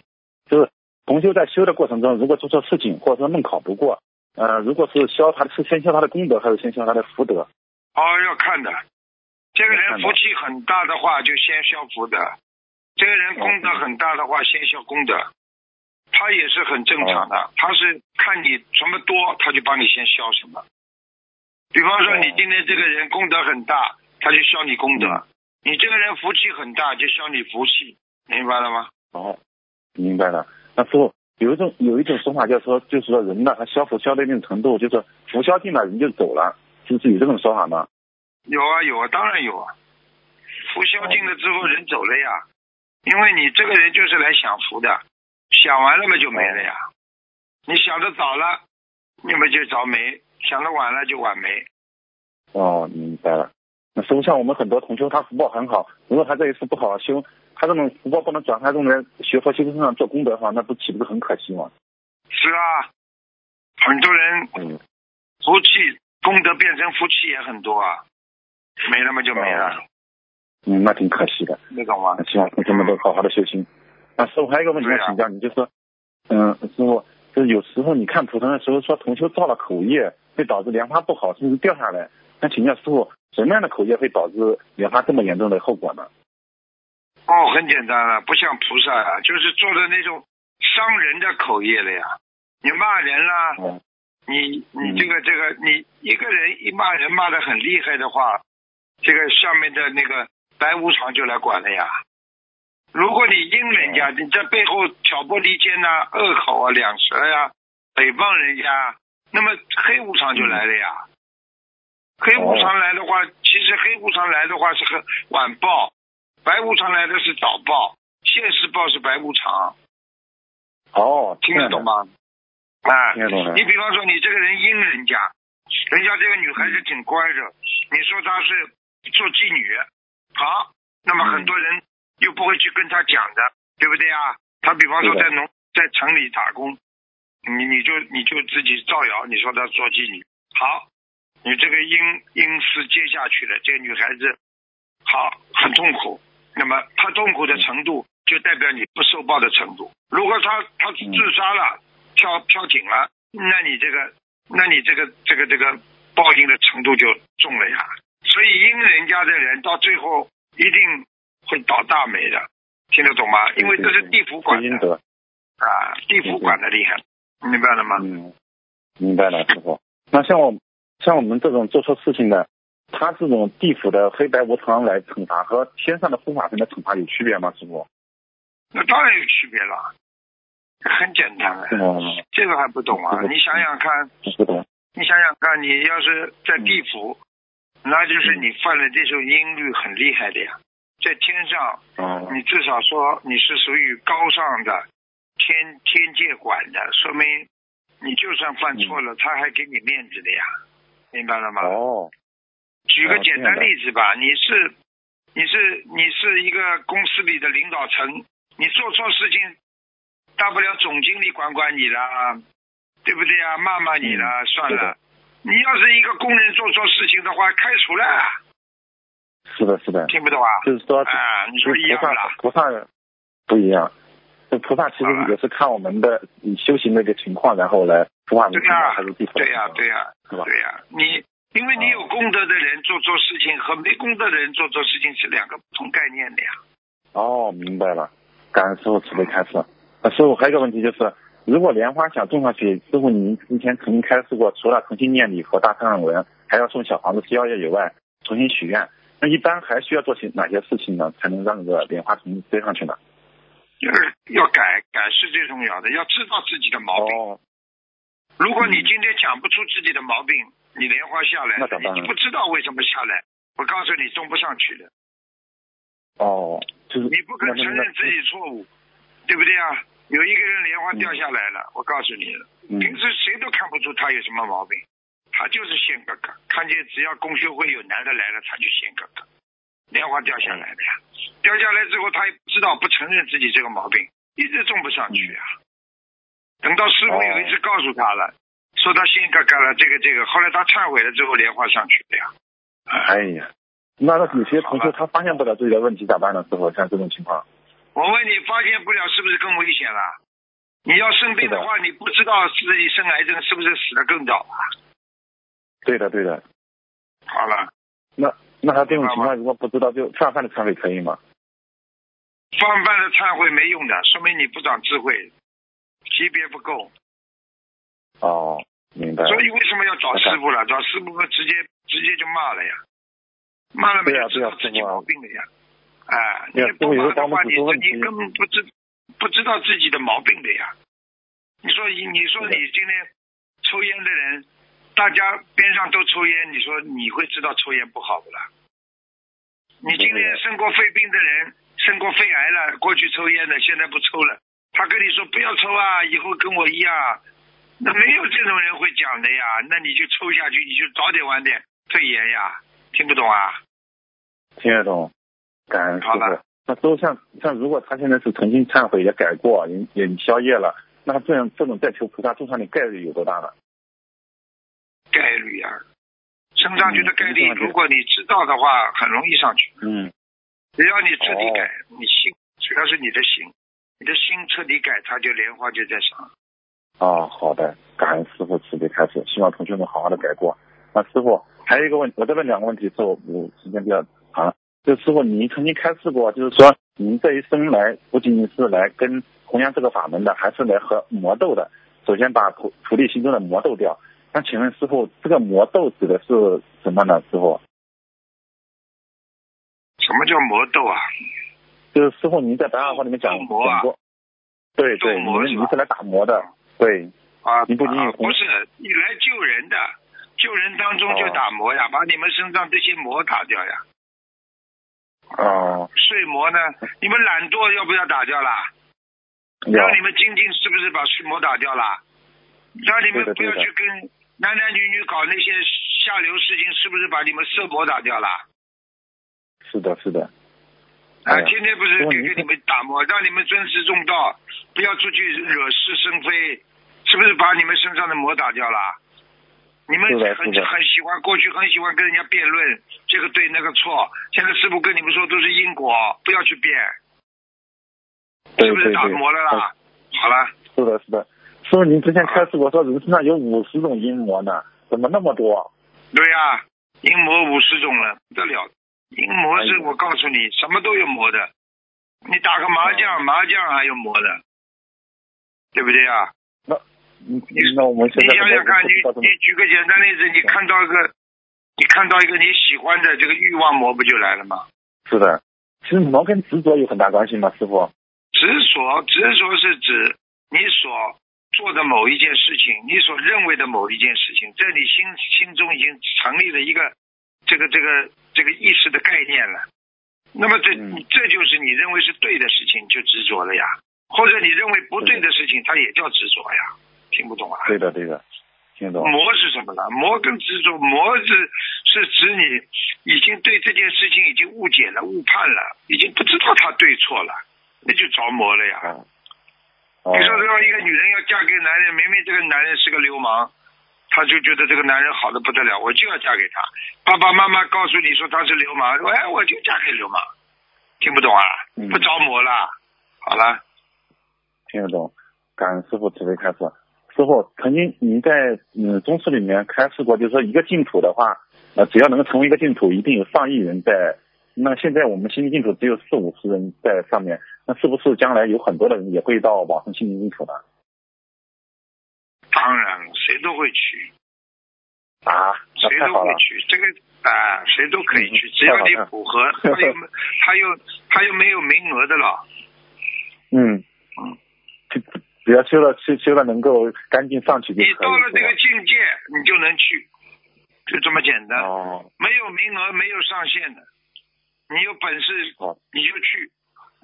就是同修在修的过程中，如果做错事情，或者说梦考不过，呃，如果是消他是先消他的功德，还是先消他的福德？哦，要看的。这个人福气很大的话，就先消福德；这个人功德很大的话，先消功德。他也是很正常的，他是看你什么多，他就帮你先消什么。比方说，哦你今天这个人功德很大，他就消你功德；嗯你这个人福气很大，就消你福气，明白了吗？哦，明白了。那师傅有一种有一种说法，就是说，就是说人呢，他消福消到一定程度，就是福消尽了，人就走了，就是有这种说法吗？有啊有啊，当然有啊。福消尽了之后，人走了呀，因为你这个人就是来享福的，享完了嘛就没了呀。你想的早了，你们就早没；想的晚了就晚没。哦，明白了。那实际上我们很多同修他福报很好，如果他这一次不好好修，他这种福报不能转化用来学佛修身上做功德的话，那不岂不是很可惜吗？是啊，很多人嗯，福气功德变成福气也很多啊，没了嘛就没了，嗯，那挺可惜的。那个吗？希望同学们都好好的修行。啊师傅还有一个问题要请教你，就是说，嗯，师傅，就是有时候你看图腾的时候说同修造了口业，会导致莲花不好，甚至掉下来。那请教师傅，什么样的口业会导致莲花这么严重的后果呢？哦，很简单了，不像菩萨啊，就是做的那种伤人的口业了呀。你骂人啦，哦，你嗯你这个这个，你一个人一骂人骂的很厉害的话，这个下面的那个白无常就来管了呀。如果你阴人家，你在背后挑拨离间呐、恶口啊、两舌呀、诽谤人家，那么黑无常就来了呀。黑无常来的话，其实黑无常来的话是很晚报，白无常来的是早报，现世报是白无常，哦，听得懂？吗？啊，听得懂了你比方说，你这个人阴人家，人家这个女孩子挺乖的，你说她是做妓女，好，那么嗯很多人又不会去跟他讲的，对不对啊？他比方说在农在城里打工，你你就你就自己造谣，你说他做妓女，好，你这个阴阴司接下去了，这个女孩子好很痛苦，那么她痛苦的程度就代表你不受报的程度。如果她她自杀了，跳跳井了，那你这个那你这个这个这个报应的程度就重了呀。所以阴人家的人到最后一定会倒大霉的，听得懂吗？因为这是地府管的啊，地府管的厉害，明白了吗？嗯，明白了，师傅。那像我像我们这种做错事情的，他这种地府的黑白无常来惩罚和天上的护法神的惩罚有区别吗，师傅？那当然有区别了，很简单的，这个还不懂啊？你想想看，不懂。你想想看，你要是在地府。那就是你犯了这种音律很厉害的呀，在天上，你至少说你是属于高尚的天天界管的，说明你就算犯错了，他还给你面子的呀，明白了吗？哦。举个简单例子吧，你是你是你是一个公司里的领导层，你做错事情，大不了总经理管管你啦，对不对呀？骂骂你啦，算了。你要是一个工人做错事情的话，开除了。是的，是的。听不懂啊？就是说，啊，你说一样了。菩萨不一样，这菩萨其实也是看我们的修行的一个情况，然后来菩萨对呀，还是地对呀，对呀，是吧？对呀，你因为你有功德的人做错事情和没功德的人做错事情是两个不同概念的呀。哦，明白了。感恩师傅慈悲开示。那师傅还有一个问题就是。如果莲花想种上去，师傅您之前曾经开示过，除了重新念礼佛大忏文，还要送小房子吃药液以外，重新许愿。那一般还需要做些哪些事情呢，才能让这个莲花重新飞上去呢？就是要改，改是最重要的，要知道自己的毛病。哦。如果你今天讲不出自己的毛病，你莲花下来，你不知道为什么下来，我告诉你，种不上去的。哦，就是。你不肯承认自己错误，对不对啊？有一个人莲花掉下来了，我告诉你，平时谁都看不出他有什么毛病，他就是仙哥哥，看见只要公休会有男的来了，他就仙哥哥。莲花掉下来的呀，掉下来之后他也不知道，不承认自己这个毛病，一直种不上去啊。等到师傅有一次告诉他了，说他仙哥哥了，这个这个，后来他忏悔了之后，莲花上去了呀。哎呀，那那有些同学他发现不了自己的问题咋办呢？师傅像这种情况。我问你，发现不了是不是更危险了？你要生病的话，你不知道自己生癌症，是不是死的更早啊？对的，对的。好了。那那他这种情况如果不知道，就泛泛的忏悔可以吗？泛泛的忏悔没用的，说明你不长智慧，级别不够。哦，明白。所以为什么要找师傅了？找师傅直接直接就骂了呀？骂了没有知道自己毛病了呀？哎，你不骂的话，你你根本不知不知道自己的毛病的呀。你说你你说你今天抽烟的人，大家边上都抽烟，你说你会知道抽烟不好不啦？你今天生过肺病的人，生过肺癌了，过去抽烟的，现在不抽了，他跟你说不要抽啊，以后跟我一样，那没有这种人会讲的呀。那你就抽下去，你就早点晚点肺炎呀，听不懂啊？听得懂。感恩师傅，那都像像如果他现在是重新忏悔也改过也也消业了，那这样这种再求菩萨种上的概率有多大呢？概率呀，升上去的概率，如果你知道的话，很容易上去。嗯，只要你彻底改，你心主要是你的心，你的心彻底改，他就莲花就在上。哦，好的，感恩师傅慈悲开始，希望同学们好好的改过。那师傅还有一个问题，我再问两个问题，师傅，我时间比较长。就师傅，您曾经开示过，就是说您这一生来不仅仅是来跟弘扬这个法门的，还是来和魔斗的。首先把徒徒弟心中的魔斗掉。那请问师傅，这个魔斗指的是什么呢？师傅？什么叫魔斗啊？就是师傅，您在白话话里面讲讲过。对对，您您是来打磨的。对。啊。您不仅仅不是你来救人的，救人当中就打磨呀，把你们身上这些魔打掉呀。哦，睡魔呢？你们懒惰要不要打掉啦？让你们精进是不是把睡魔打掉啦？让你们不要去跟男男女女搞那些下流事情，是不是把你们色魔打掉啦？是的，是的。啊，天天不是给给你们打磨，让你们尊师重道，不要出去惹是生非，是不是把你们身上的魔打掉了？你们很很喜欢，过去很喜欢跟人家辩论，这个对那个错。现在师傅跟你们说都是因果，不要去辩，是不是打磨了啦？好了。是的，是的，师傅，您之前开示过说人身上有五十种阴魔呢，怎么那么多？对呀、阴魔五十种了，不得了。阴魔是我告诉你，什么都有魔的。你打个麻将，麻将还有魔的，对不对啊？嗯那我们现你想想看，你你举个简单例子，你看到一个，你看到一个你喜欢的这个欲望魔，不就来了吗？是的，其实魔跟执着有很大关系吗？师傅？执着，执着是指你所做的某一件事情，你所认为的某一件事情，在你心心中已经成立了一个这个这个这个意识的概念了。那么这、嗯这就是你认为是对的事情，就执着了呀；或者你认为不对的事情，它也叫执着呀。听不懂啊？对的，对的，听懂。魔是什么呢？魔跟执着，魔是是指你已经对这件事情已经误解了、误判了，已经不知道他对错了，那就着魔了呀。啊。哦你说让一个女人要嫁给男人，明明这个男人是个流氓，她就觉得这个男人好的不得了，我就要嫁给他。爸爸妈妈告诉你说他是流氓，哎，我就嫁给流氓，听不懂啊？嗯不着魔了。好了，听得懂，感恩师傅慈悲开示。师傅，曾经您在嗯宗师里面开示过，就是说一个净土的话，呃，只要能够成为一个净土，一定有上亿人在。那现在我们心灵净土只有四五十人在上面，那是不是将来有很多的人也会到网上心灵净土呢？当然，谁都会去，啊，谁。都会去，这个啊、谁都可以去，只要你符合，他又他又他又没有名额的了。嗯嗯，只只要修了修修了能够干净上去就可以。你到了这个境界，你就能去，就这么简单。哦，没有名额，没有上限的。你有本事好，你就去，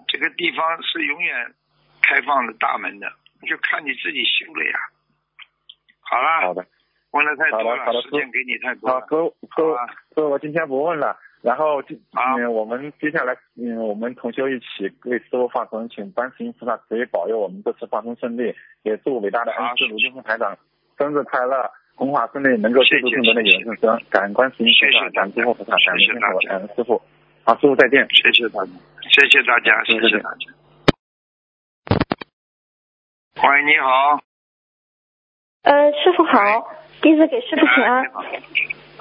这个地方是永远开放的大门的，就看你自己修了呀。好啦，好的，问的太多了，时间给你太多，了。各位各位好吧各位，我今天不问了。然后嗯，我们接下来嗯，我们同修一起为师傅放生，请观世音菩萨慈悲保佑我们这次放生顺利，也祝伟大的恩师卢俊峰台长生日快乐，红法顺利，能够救度更多的有缘众生。感恩观世音菩萨，感恩诸佛菩萨，感恩感恩师傅。好，师傅再见。谢谢大家，谢谢大家，谢谢谢谢大家。喂，你好。呃，师傅好，弟子给师傅请安。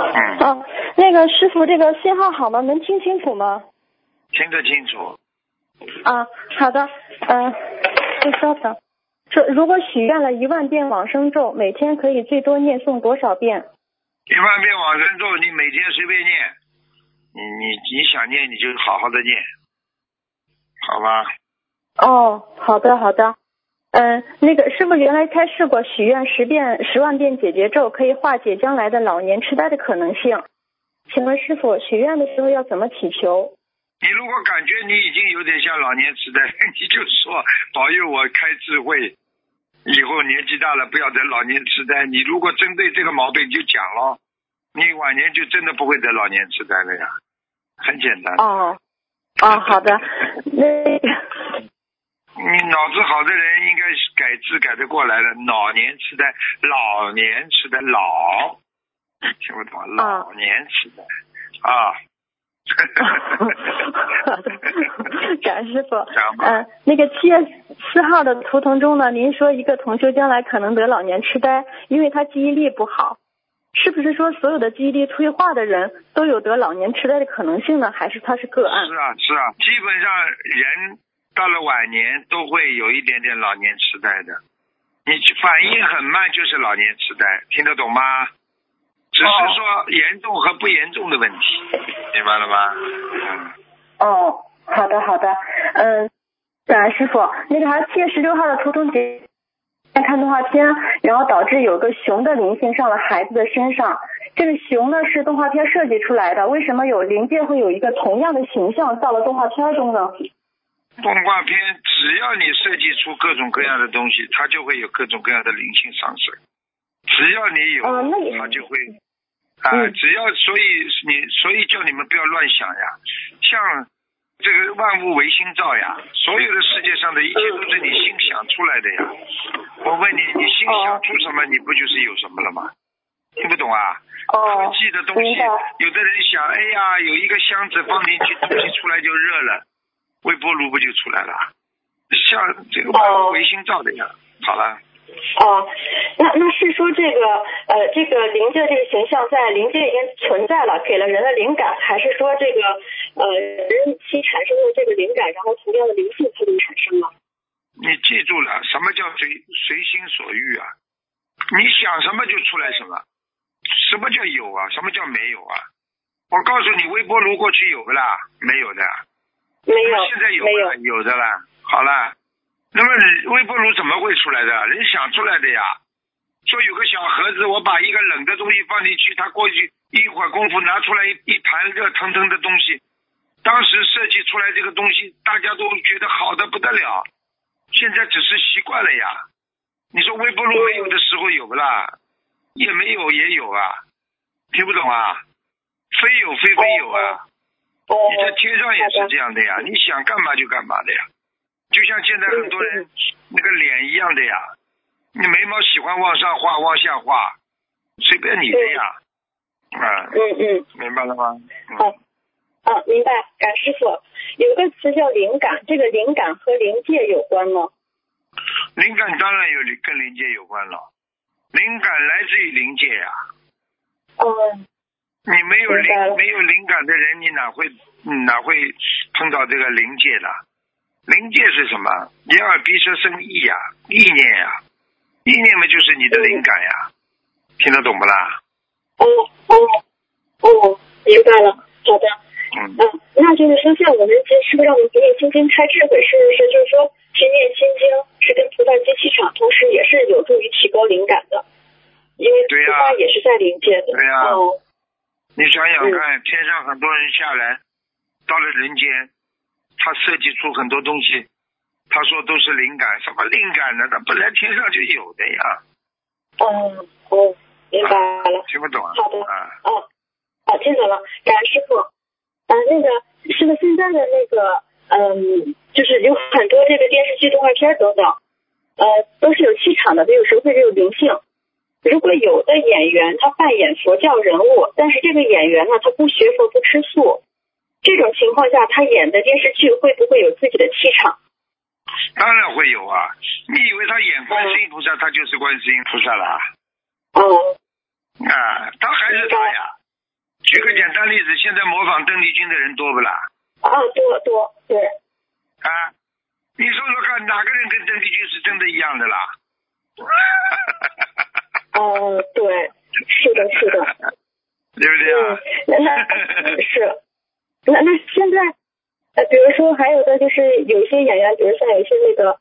嗯，哦，那个师傅，这个信号好吗？能听清楚吗？听得清楚。啊，好的。嗯、就稍等。这如果许愿了一万遍往生咒，每天可以最多念诵多少遍？一万遍往生咒，你每天随便念，你你你想念你就好好的念，好吧？哦，好的好的。嗯、那个师傅原来开示过，许愿十遍、十万遍解决咒可以化解将来的老年痴呆的可能性。请问师傅，许愿的时候要怎么祈求？你如果感觉你已经有点像老年痴呆，你就说保佑我开智慧，以后年纪大了不要得老年痴呆。你如果针对这个毛病就讲了，你晚年就真的不会得老年痴呆了呀，很简单。哦，哦，好的。那个你脑子好的人应该是改字改得过来了，老年痴呆，老年痴呆，老，听不懂啊？老年痴呆啊。好的，感恩师傅。嗯、那个七月四号的图腾中呢，您说一个同修将来可能得老年痴呆，因为他记忆力不好，是不是说所有的记忆力退化的人都有得老年痴呆的可能性呢？还是他是个案？是啊，是啊，基本上人到了晚年都会有一点点老年痴呆的。你反应很慢就是老年痴呆，听得懂吗？只是说严重和不严重的问题，明白了吗？嗯，哦，好的好的，嗯，感恩师傅。那个还七月十六号的图腾节在看动画片，然后导致有个熊的灵性上了孩子的身上。这个熊呢是动画片设计出来的，为什么有灵界会有一个同样的形象到了动画片中呢？动画片只要你设计出各种各样的东西，它就会有各种各样的灵性上升。只要你有，哦它就会啊、嗯只要所以你所以叫你们不要乱想呀，像这个万物唯心造呀，所有的世界上的一切都是你心想出来的呀。我问你，你心想出什么，你不就是有什么了吗？听不懂啊？科哦，技的东西，有的人想，哎呀，有一个箱子放进去，东西出来就热了，微波炉不就出来了？像这个万物唯心造的呀。好了，哦，那那是说这个呃，这个灵界这个形象在灵界已经存在了，给了人的灵感，还是说这个呃人其产生的这个灵感，然后同样的灵性它就产生了？你记住了，什么叫随随心所欲啊？你想什么就出来什么，什么叫有啊？什么叫没有啊？我告诉你，微波炉过去有不啦？没有的。没有，现在有没有了，有的了。好了，那么微波炉怎么会出来的？人想出来的呀。说有个小盒子，我把一个冷的东西放进去，它过去一会儿功夫拿出来一一盘热腾腾的东西。当时设计出来这个东西，大家都觉得好的不得了。现在只是习惯了呀。你说微波炉没有的时候有不啦？也没有也有啊，听不懂啊？非有非非有啊。哦，你在天上也是这样的呀，你想干嘛就干嘛的呀，就像现在很多人那个脸一样的呀，你眉毛喜欢往上画往下画，随便你的呀，啊，嗯嗯，明白了吗？嗯。好啊，明白。感师傅。有个词叫灵感，这个灵感和灵界有关吗？灵感当然有跟灵界有关了，灵感来自于灵界呀，嗯，你没有灵没有灵感的人，你哪会嗯哪会碰到这个灵界的？灵界是什么？眼耳鼻舌身意呀，意念呀，意念嘛就是你的灵感呀，听得懂不啦？哦哦哦，明白了。好的，嗯，嗯，那就是说，像我们这是不是让我们读念心经开智慧？是不是就是说，去念心经是跟菩萨接气场，同时也是有助于提高灵感的，因为菩萨也是在灵界的。对呀哦，你想想看，天上很多人下来，到了人间，他设计出很多东西，他说都是灵感，什么灵感呢？他本来天上就有的呀，哦哦，明白了。听不懂啊？好的啊，哦，好，听懂了，感恩师傅。呃，那个师傅，现在的那个，嗯，就是有很多这个电视剧、动画片等等，呃，都是有气场的，都有时候会有灵性。如果有的演员他扮演佛教人物，但是这个演员呢，他不学佛、不吃素，这种情况下，他演的电视剧会不会有自己的气场？当然会有啊！你以为他演观世音菩萨，他就是观世音菩萨了啊？哦，啊，他还是他呀。举个简单例子，现在模仿邓丽君的人多不啦？啊，多多对，啊，你说说看，哪个人跟邓丽君是真的一样的啦？哦，对，是的，是的。对不对啊？嗯，那那 是，那那现在，呃，比如说还有的就是有一些演员，比如像有一些那个，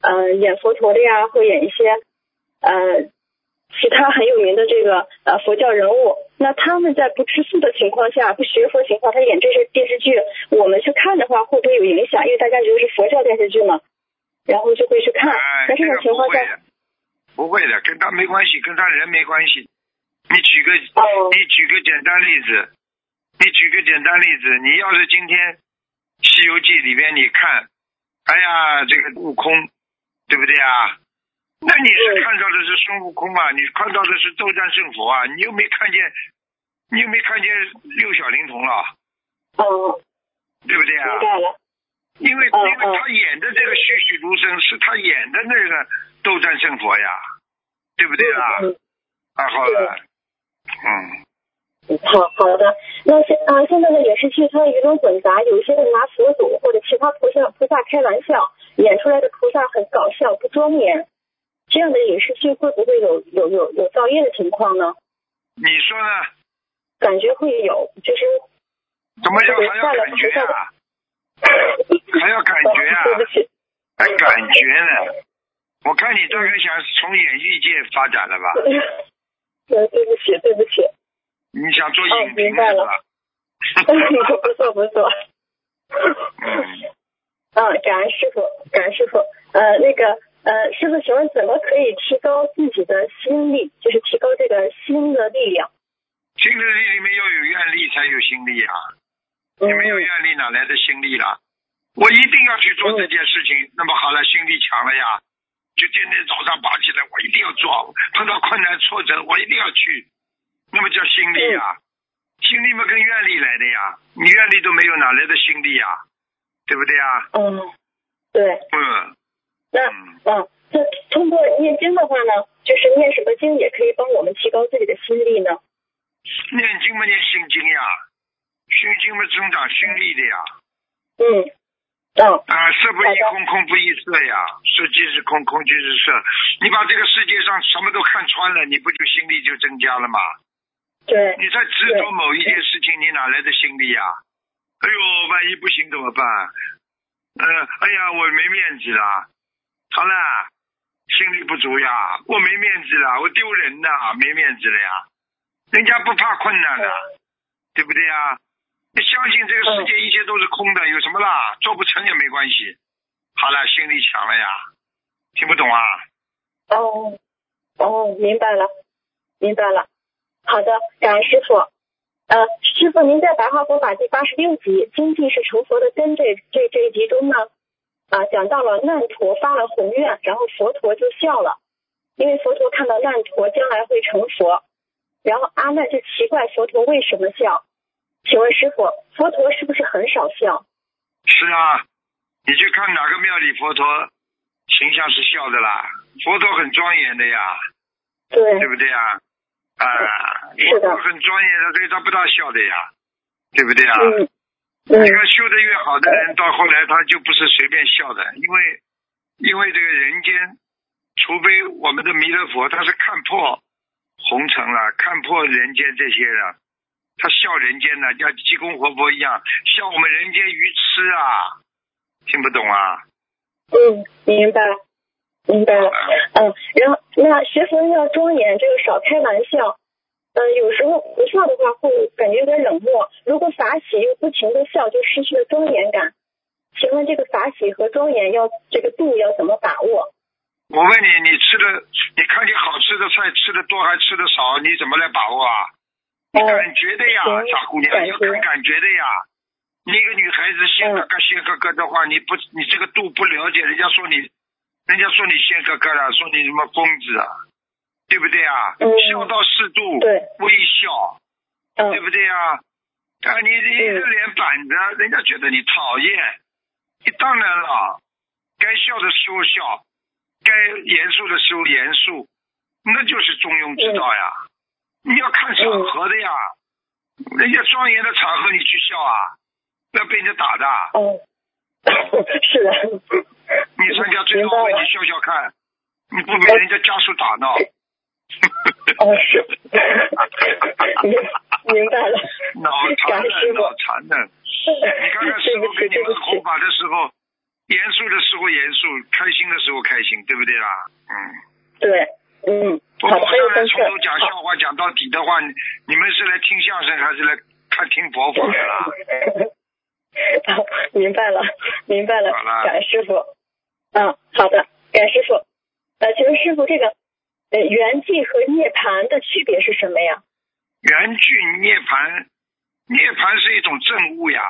呃，演佛陀的呀，或演一些，呃，其他很有名的这个呃佛教人物，那他们在不吃素的情况下，不学佛情况，他演这些电视剧，我们去看的话，会不会有影响？因为大家觉得是佛教电视剧嘛，然后就会去看。哎，那这种情况下，不会的，跟他没关系，跟他人没关系。你举个，哦。你举个简单例子，你举个简单例子，你要是今天《西游记》里边你看，哎呀，这个悟空，对不对啊？那你是看到的是孙悟空啊，你看到的是斗战胜佛啊，你又没看见，你又没看见六小龄童了，哦，对不对啊？因为嗯因为他演的这个栩栩如生，是他演的那个斗战胜佛呀，对不对啊？嗯啊，好了，嗯，嗯，好好的。那现啊，现在的影视剧它鱼龙混杂，有些人拿佛祖或者其他菩萨菩萨开玩笑，演出来的菩萨很搞笑不庄严，这样的影视剧会不会有有有有造业的情况呢？你说呢？感觉会有，就是怎么样还要感觉啊？还要感觉啊对不起，还感觉呢？我看你大概想从演艺界发展了吧？对，对不起，对不起，你想做哦影评明白了是吧？不错不错。嗯，嗯，感恩师傅，感恩师傅。呃，那个呃，师傅，请问怎么可以提高自己的心力，就是提高这个心的力量？心的力里面要有愿力才有心力啊！嗯你没有愿力哪来的心力啦？我一定要去做这件事情，那么好了，心力强了呀，就天天早上爬起来，我一定要做，碰到困难挫折，我一定要去，那么叫心力呀。心力嘛跟愿力来的呀，你愿力都没有，哪来的心力呀？对不对啊？嗯，对。嗯那嗯，嗯，那通过念经的话呢，就是念什么经也可以帮我们提高自己的心力呢？念经嘛，念心经呀，心经嘛，增长心力的呀。嗯，哦，啊，色不异空，空不异色呀，色即是空，空即是色。你把这个世界上什么都看穿了，你不就心力就增加了吗？对，你在执着某一件事情，你哪来的心力呀？哎呦，万一不行怎么办？呃，哎呀，我没面子了。好了，心力不足呀，我没面子了，我丢人呐，没面子了呀。人家不怕困难的，对不对呀？你相信这个世界一切都是空的，有什么啦？做不成也没关系。好了，心力强了呀。听不懂啊？哦，哦，明白了，明白了。好的，感恩师傅。呃，师傅，您在《白话佛法》第八十六集《经济是成佛的根》这这这一集中呢，啊，讲到了难陀发了宏愿，然后佛陀就笑了，因为佛陀看到难陀将来会成佛，然后阿难就奇怪佛陀为什么笑？请问师傅，佛陀是不是很少笑？是啊，你去看哪个庙里佛陀形象是笑的啦？佛陀很庄严的呀，对对不对呀？啊，是的佛陀很庄严的，所以他不大笑的呀，对不对啊？嗯嗯这个修的越好的人，到后来他就不是随便笑的，因为因为这个人间，除非我们的弥勒佛他是看破红尘了，看破人间这些了，他笑人间呢，像济公活佛一样笑我们人间愚痴啊，听不懂啊？嗯，明白，明白了。嗯，然后那学佛要庄严，这个少开玩笑。嗯，有时候不笑的话会感觉有点冷漠，如果法喜又不停的笑，就失去了庄严感。请问这个法喜和庄严要这个度要怎么把握？我问你，你吃的，你看见好吃的菜吃的多还吃的少，你怎么来把握啊？你哦感觉的呀，行傻姑娘，你要看感觉的呀。你一个女孩子仙嗯哥哥仙哥哥的话，你不你这个度不了解，人家说你，人家说你仙哥哥了，说你什么疯子啊，对不对啊？嗯笑到适度，对，微笑，对嗯不对啊？啊，你你一个脸板着，人家觉得你讨厌。你当然了，该笑的时候笑，该严肃的时候严肃，那就是中庸之道呀。你要看场合的呀，人家庄严的场合你去笑啊，不要被人家打的。哦，是的。你参加追悼会，你笑笑看，你不被人家家属打闹。哦，是。明明白了。脑残的，脑残的。你看看师傅给你们弘。法的时候，严肃的时候严肃，开心的时候开心，对不对啦？嗯。对，嗯，我好的，还来从头讲笑话讲到底的话，你你们是来听相声还是来看听佛法的啦？好，明白了，明白了好了，感谢师傅。嗯，好的，感谢师傅。呃，请问师傅，这个呃圆寂和涅槃的区别是什么呀？圆寂涅盘，涅盘是一种证悟呀，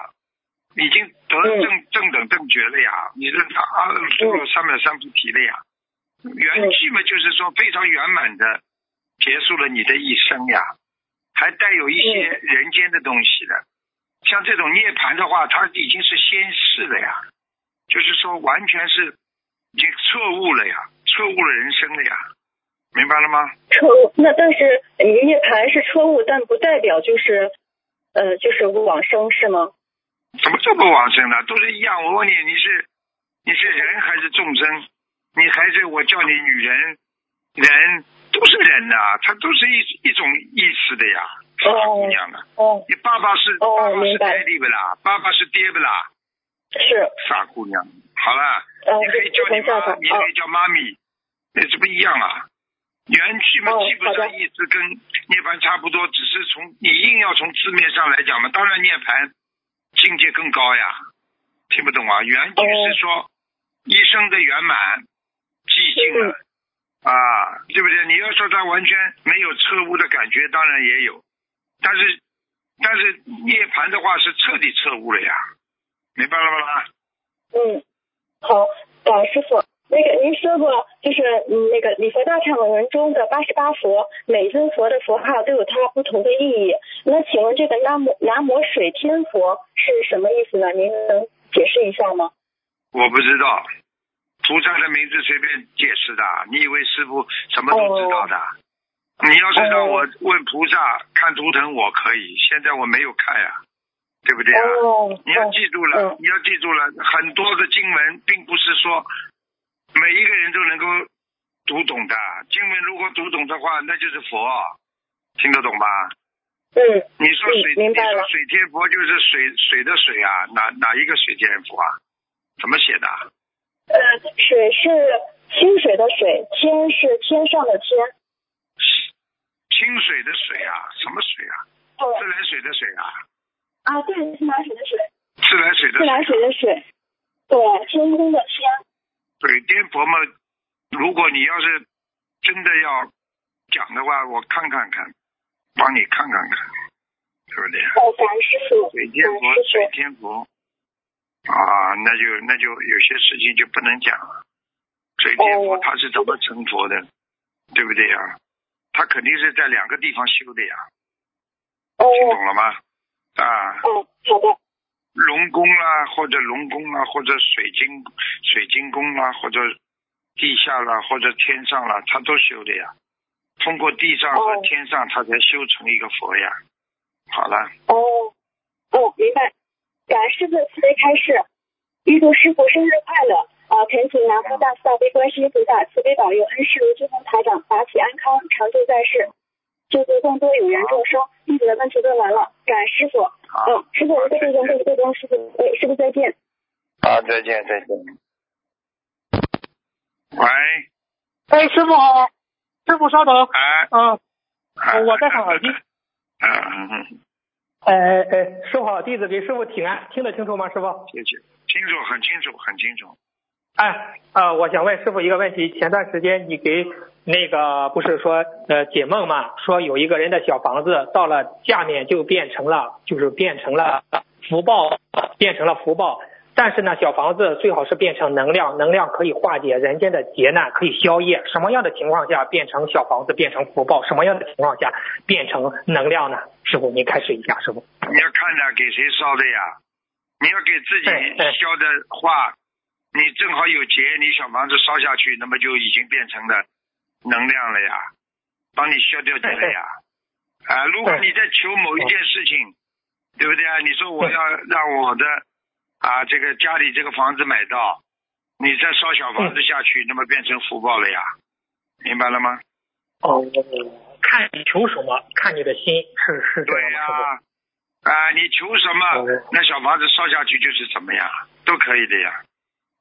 已经得嗯正、正等正觉了呀，你是阿修罗三藐三菩提了呀。缘聚嘛，就是说非常圆满的结束了你的一生呀，还带有一些嗯人间的东西的。像这种涅槃的话，它已经是仙逝了呀，就是说完全是已经错误了呀，错误了人生了呀，明白了吗？错误，那但是呃涅槃是错误，但不代表就是呃就是往生是吗？怎么就不往生呢？都是一样。我问你，你是你是人还是众生？你还是我叫你女人，人都是人呐、它都是一一种意思的呀，傻姑娘啊！哦，你爸爸是、哦爸爸是爹不啦？爸爸是爹不啦？是，傻姑娘，好了，呃，你可以叫你妈，你可以叫妈咪，那这不一样啊？原句嘛，哦基本上意思跟涅槃差不多，只是从你硬要从字面上来讲嘛，当然涅槃境界更高呀。听不懂啊？原句是说一生的圆满寂静了、啊，对不对？你要说他完全没有彻悟的感觉，当然也有，但是但是涅槃的话是彻底彻悟了呀，明白了吗？嗯，好，感师傅。那个您说过，就是嗯，那个《礼佛大忏悔文》中的八十八佛，每尊佛的佛号都有它不同的意义。那请问这个南摩南摩水天佛是什么意思呢？您能解释一下吗？我不知道，菩萨的名字随便解释的，你以为师傅什么都知道的？你要是让我问菩萨看图腾，我可以，现在我没有看呀，对不对啊？哦，你要记住了，嗯你要记住了，很多的经文并不是说每一个人都能够读懂的。经文如果读懂的话，那就是佛，听得懂吧？嗯，你说水，你说水天佛就是水水的水啊，哪哪一个水天佛啊？怎么写的？呃，水是清水的水，天是天上的天。清水的水啊？什么水啊？对自来水的水啊？啊，对，自来水的水，自来水的自来水的水，对，天空的天。水天佛嘛，如果你要是真的要讲的话，我看看看，帮你看看看，对不对？哦，感恩师傅，水天佛感恩，师水傅。天佛啊，那就那就有些事情就不能讲了。水天佛哦他是怎么成佛的，对不对呀？他肯定是在两个地方修的呀，哦听懂了吗？啊，哦。龙宫啦，或者龙宫啦，或者水晶水晶宫啦，或者地下啦，或者天上啦，他都修的呀。通过地上和哦天上，他才修成一个佛呀。好了，哦，哦，明白。感恩师傅慈悲开示，预祝师傅生日快乐！啊，恳请南无大慈大悲观世音菩萨慈悲保佑恩师卢军红台长法体安康，长驻在世，救度更多有缘众生。弟子的问题问完了，感恩师傅。好，嗯，师傅，我们在这边对对跟师傅，哎，师傅再见。好，再见，再见。喂，哎，师傅好，师傅稍等，哎，啊，哎我在上耳机。嗯嗯嗯，哎哎，师傅好，弟子给师傅请安，听得清楚吗，师傅？谢谢，清楚，很清楚，很清楚。哎，啊、我想问师傅一个问题，前段时间你给那个不是说呃解梦嘛，说有一个人的小房子到了下面就变成了，就是变成了福报，变成了福报。但是呢，小房子最好是变成能量，能量可以化解人间的劫难，可以消业。什么样的情况下变成小房子变成福报？什么样的情况下变成能量呢？师傅，您开始一下，师傅。你要看着给谁烧的呀？你要给自己对对烧的话，你正好有劫，你小房子烧下去，那么就已经变成了能量了呀，帮你消掉劫了呀。啊，如果你在求某一件事情，对不对啊？你说我要让我的啊这个家里这个房子买到，你再烧小房子下去，那么变成福报了呀，明白了吗？哦，看你求什么，看你的心是是这对样吗？师啊，你求什么哦，那小房子烧下去就是怎么样，都可以的呀。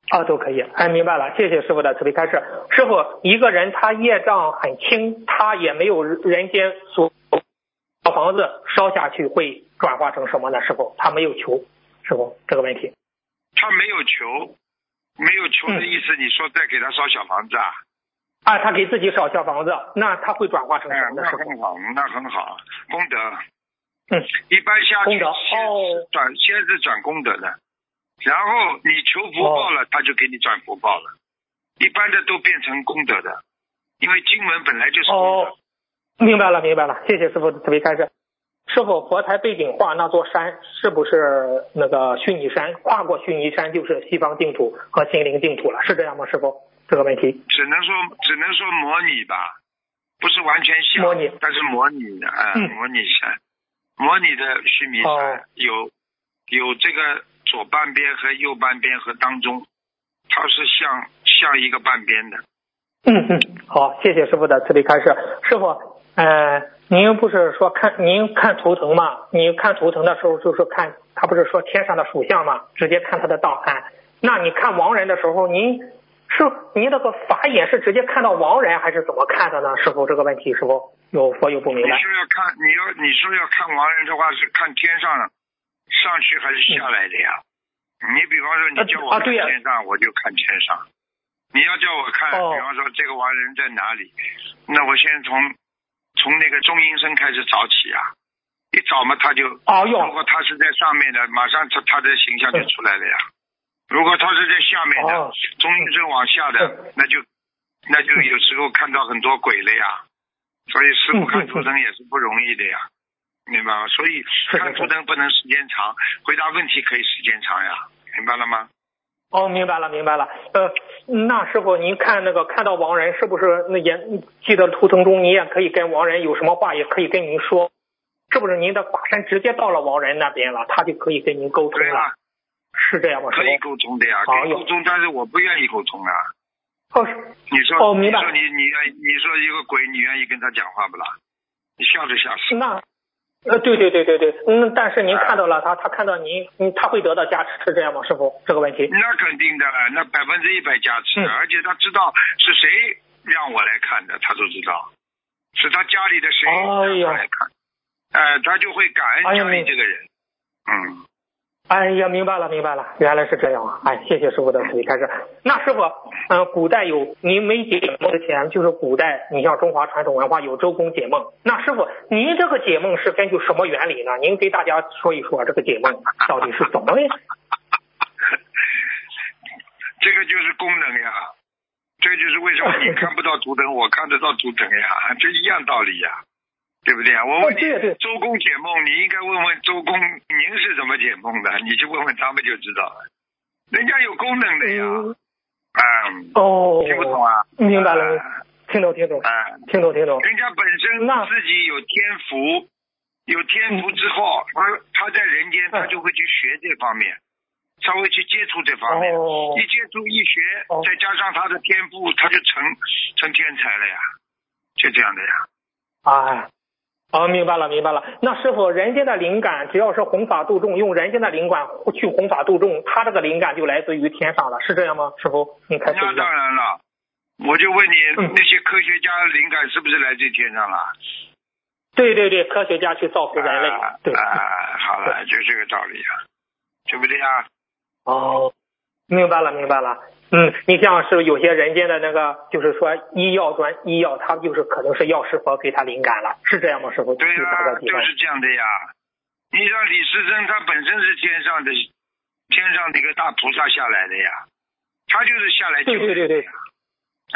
啊，都可以，哎，明白了，谢谢师傅的慈悲开示。师傅，一个人他业障很轻，他也没有人间所小房子烧下去会转化成什么呢？师傅，他没有求，师傅这个问题。他没有求，没有求的意思，你说再给他烧小房子啊？啊，他给自己烧小房子，那他会转化成哎什，么那？很好，那很好，功德。嗯，一般下去哦转，先是转功德的，然后你求福报哦了，他就给你转福报了。一般的都变成功德的，因为经文本来就是功德。哦，明白了，明白了，谢谢师傅的慈悲开示。师傅，佛台背景画那座山是不是那个虚拟山？跨过虚拟山就是西方净土和心灵净土了，是这样吗？师傅，这个问题。只能说只能说模拟吧，不是完全像，模拟但是模拟的啊、嗯模拟山，模拟的须弥山、哦有有这个左半边和右半边和当中，它是像像一个半边的，嗯嗯，好，谢谢师傅的慈悲开示。师傅，呃，您不是说看您看图腾嘛？您看图腾的时候就是看他不是说天上的属相嘛？直接看他的档案。那你看亡人的时候，您是您那个法眼是直接看到亡人，还是怎么看的呢？师傅这个问题是否有佛有不明你白？说要看你要你是要看亡人的话，是看天上上去还是下来的呀？你比方说你叫我看天上，我就看天上；你要叫我看，哦比方说这个亡人在哪里，那我先从从那个中阴身开始找起啊。一找嘛，他就哦哟如果他是在上面的，马上他他的形象就出来了呀。如果他是在下面的，哦中阴身往下的嗯，那就那就有时候看到很多鬼了呀。所以师傅嗯看图腾也是不容易的呀，明白吗？所以看图腾不能时间长，回答问题可以时间长呀，明白了吗？哦，明白了，明白了。呃，那师傅，您看那个看到亡人是不是那也记得图腾中，你也可以跟亡人有什么话也可以跟您说，是不是您的法身直接到了亡人那边了，他就可以跟您沟通了？啊，是这样吗？师可以？沟通的呀，可以沟通，但是我不愿意沟通啊。哦，你说，哦明白你说你你愿意，你说一个鬼，你愿意跟他讲话不啦？你吓都吓死。那，呃，对对对对对，嗯，但是您看到了他，他看到您，嗯，他会得到加持，是这样吗？师傅，这个问题。那肯定的了，那百分之一百加持，嗯。而且他知道是谁让我来看的，他都知道，是他家里的谁让我来看，呃，他就会感恩家里哎呀明这个人，嗯，哎呀，明白了，明白了，原来是这样啊！哎，谢谢师傅的慈悲开示。那师傅，嗯、古代有您没解梦之前，就是古代，你像中华传统文化有周公解梦。那师傅，您这个解梦是根据什么原理呢？您给大家说一说这个解梦到底是怎么？这个就是功能呀，这就是为什么你看不到图腾，我看得到图腾呀，这一样道理呀，对不对啊？我问你，对对。周公解梦，你应该问问周公，您是怎么解梦的？你去问问他们就知道了，人家有功能的呀，嗯，嗯，哦，听不懂啊？明白了，啊听懂听懂啊，听懂听懂。人家本身那自己有天赋，有天赋之后，他他在人间他就会去学这方面，他会去接触这方面，哦。一接触一学哦，再加上他的天赋，他就成成天才了呀，就这样的呀。哎，哦，明白了，明白了。那师傅，人间的灵感，只要是弘法度众，用人间的灵感去弘法度众，他这个灵感就来自于天上了，是这样吗？师傅，你开始那。当然了，我就问你，嗯那些科学家的灵感是不是来自于天上了？对对对，科学家去造福人类，啊对。啊，好了，就这个道理啊，对不对啊？哦，明白了，明白了。嗯，你像是有些人间的那个，就是说医药专医药，他就是可能是药师佛给他灵感了，是这样吗？师傅？对呀、去打个比方。就是这样的呀。你像李时珍，他本身是天上的天上的一个大菩萨下来的呀，他就是下来救对对对对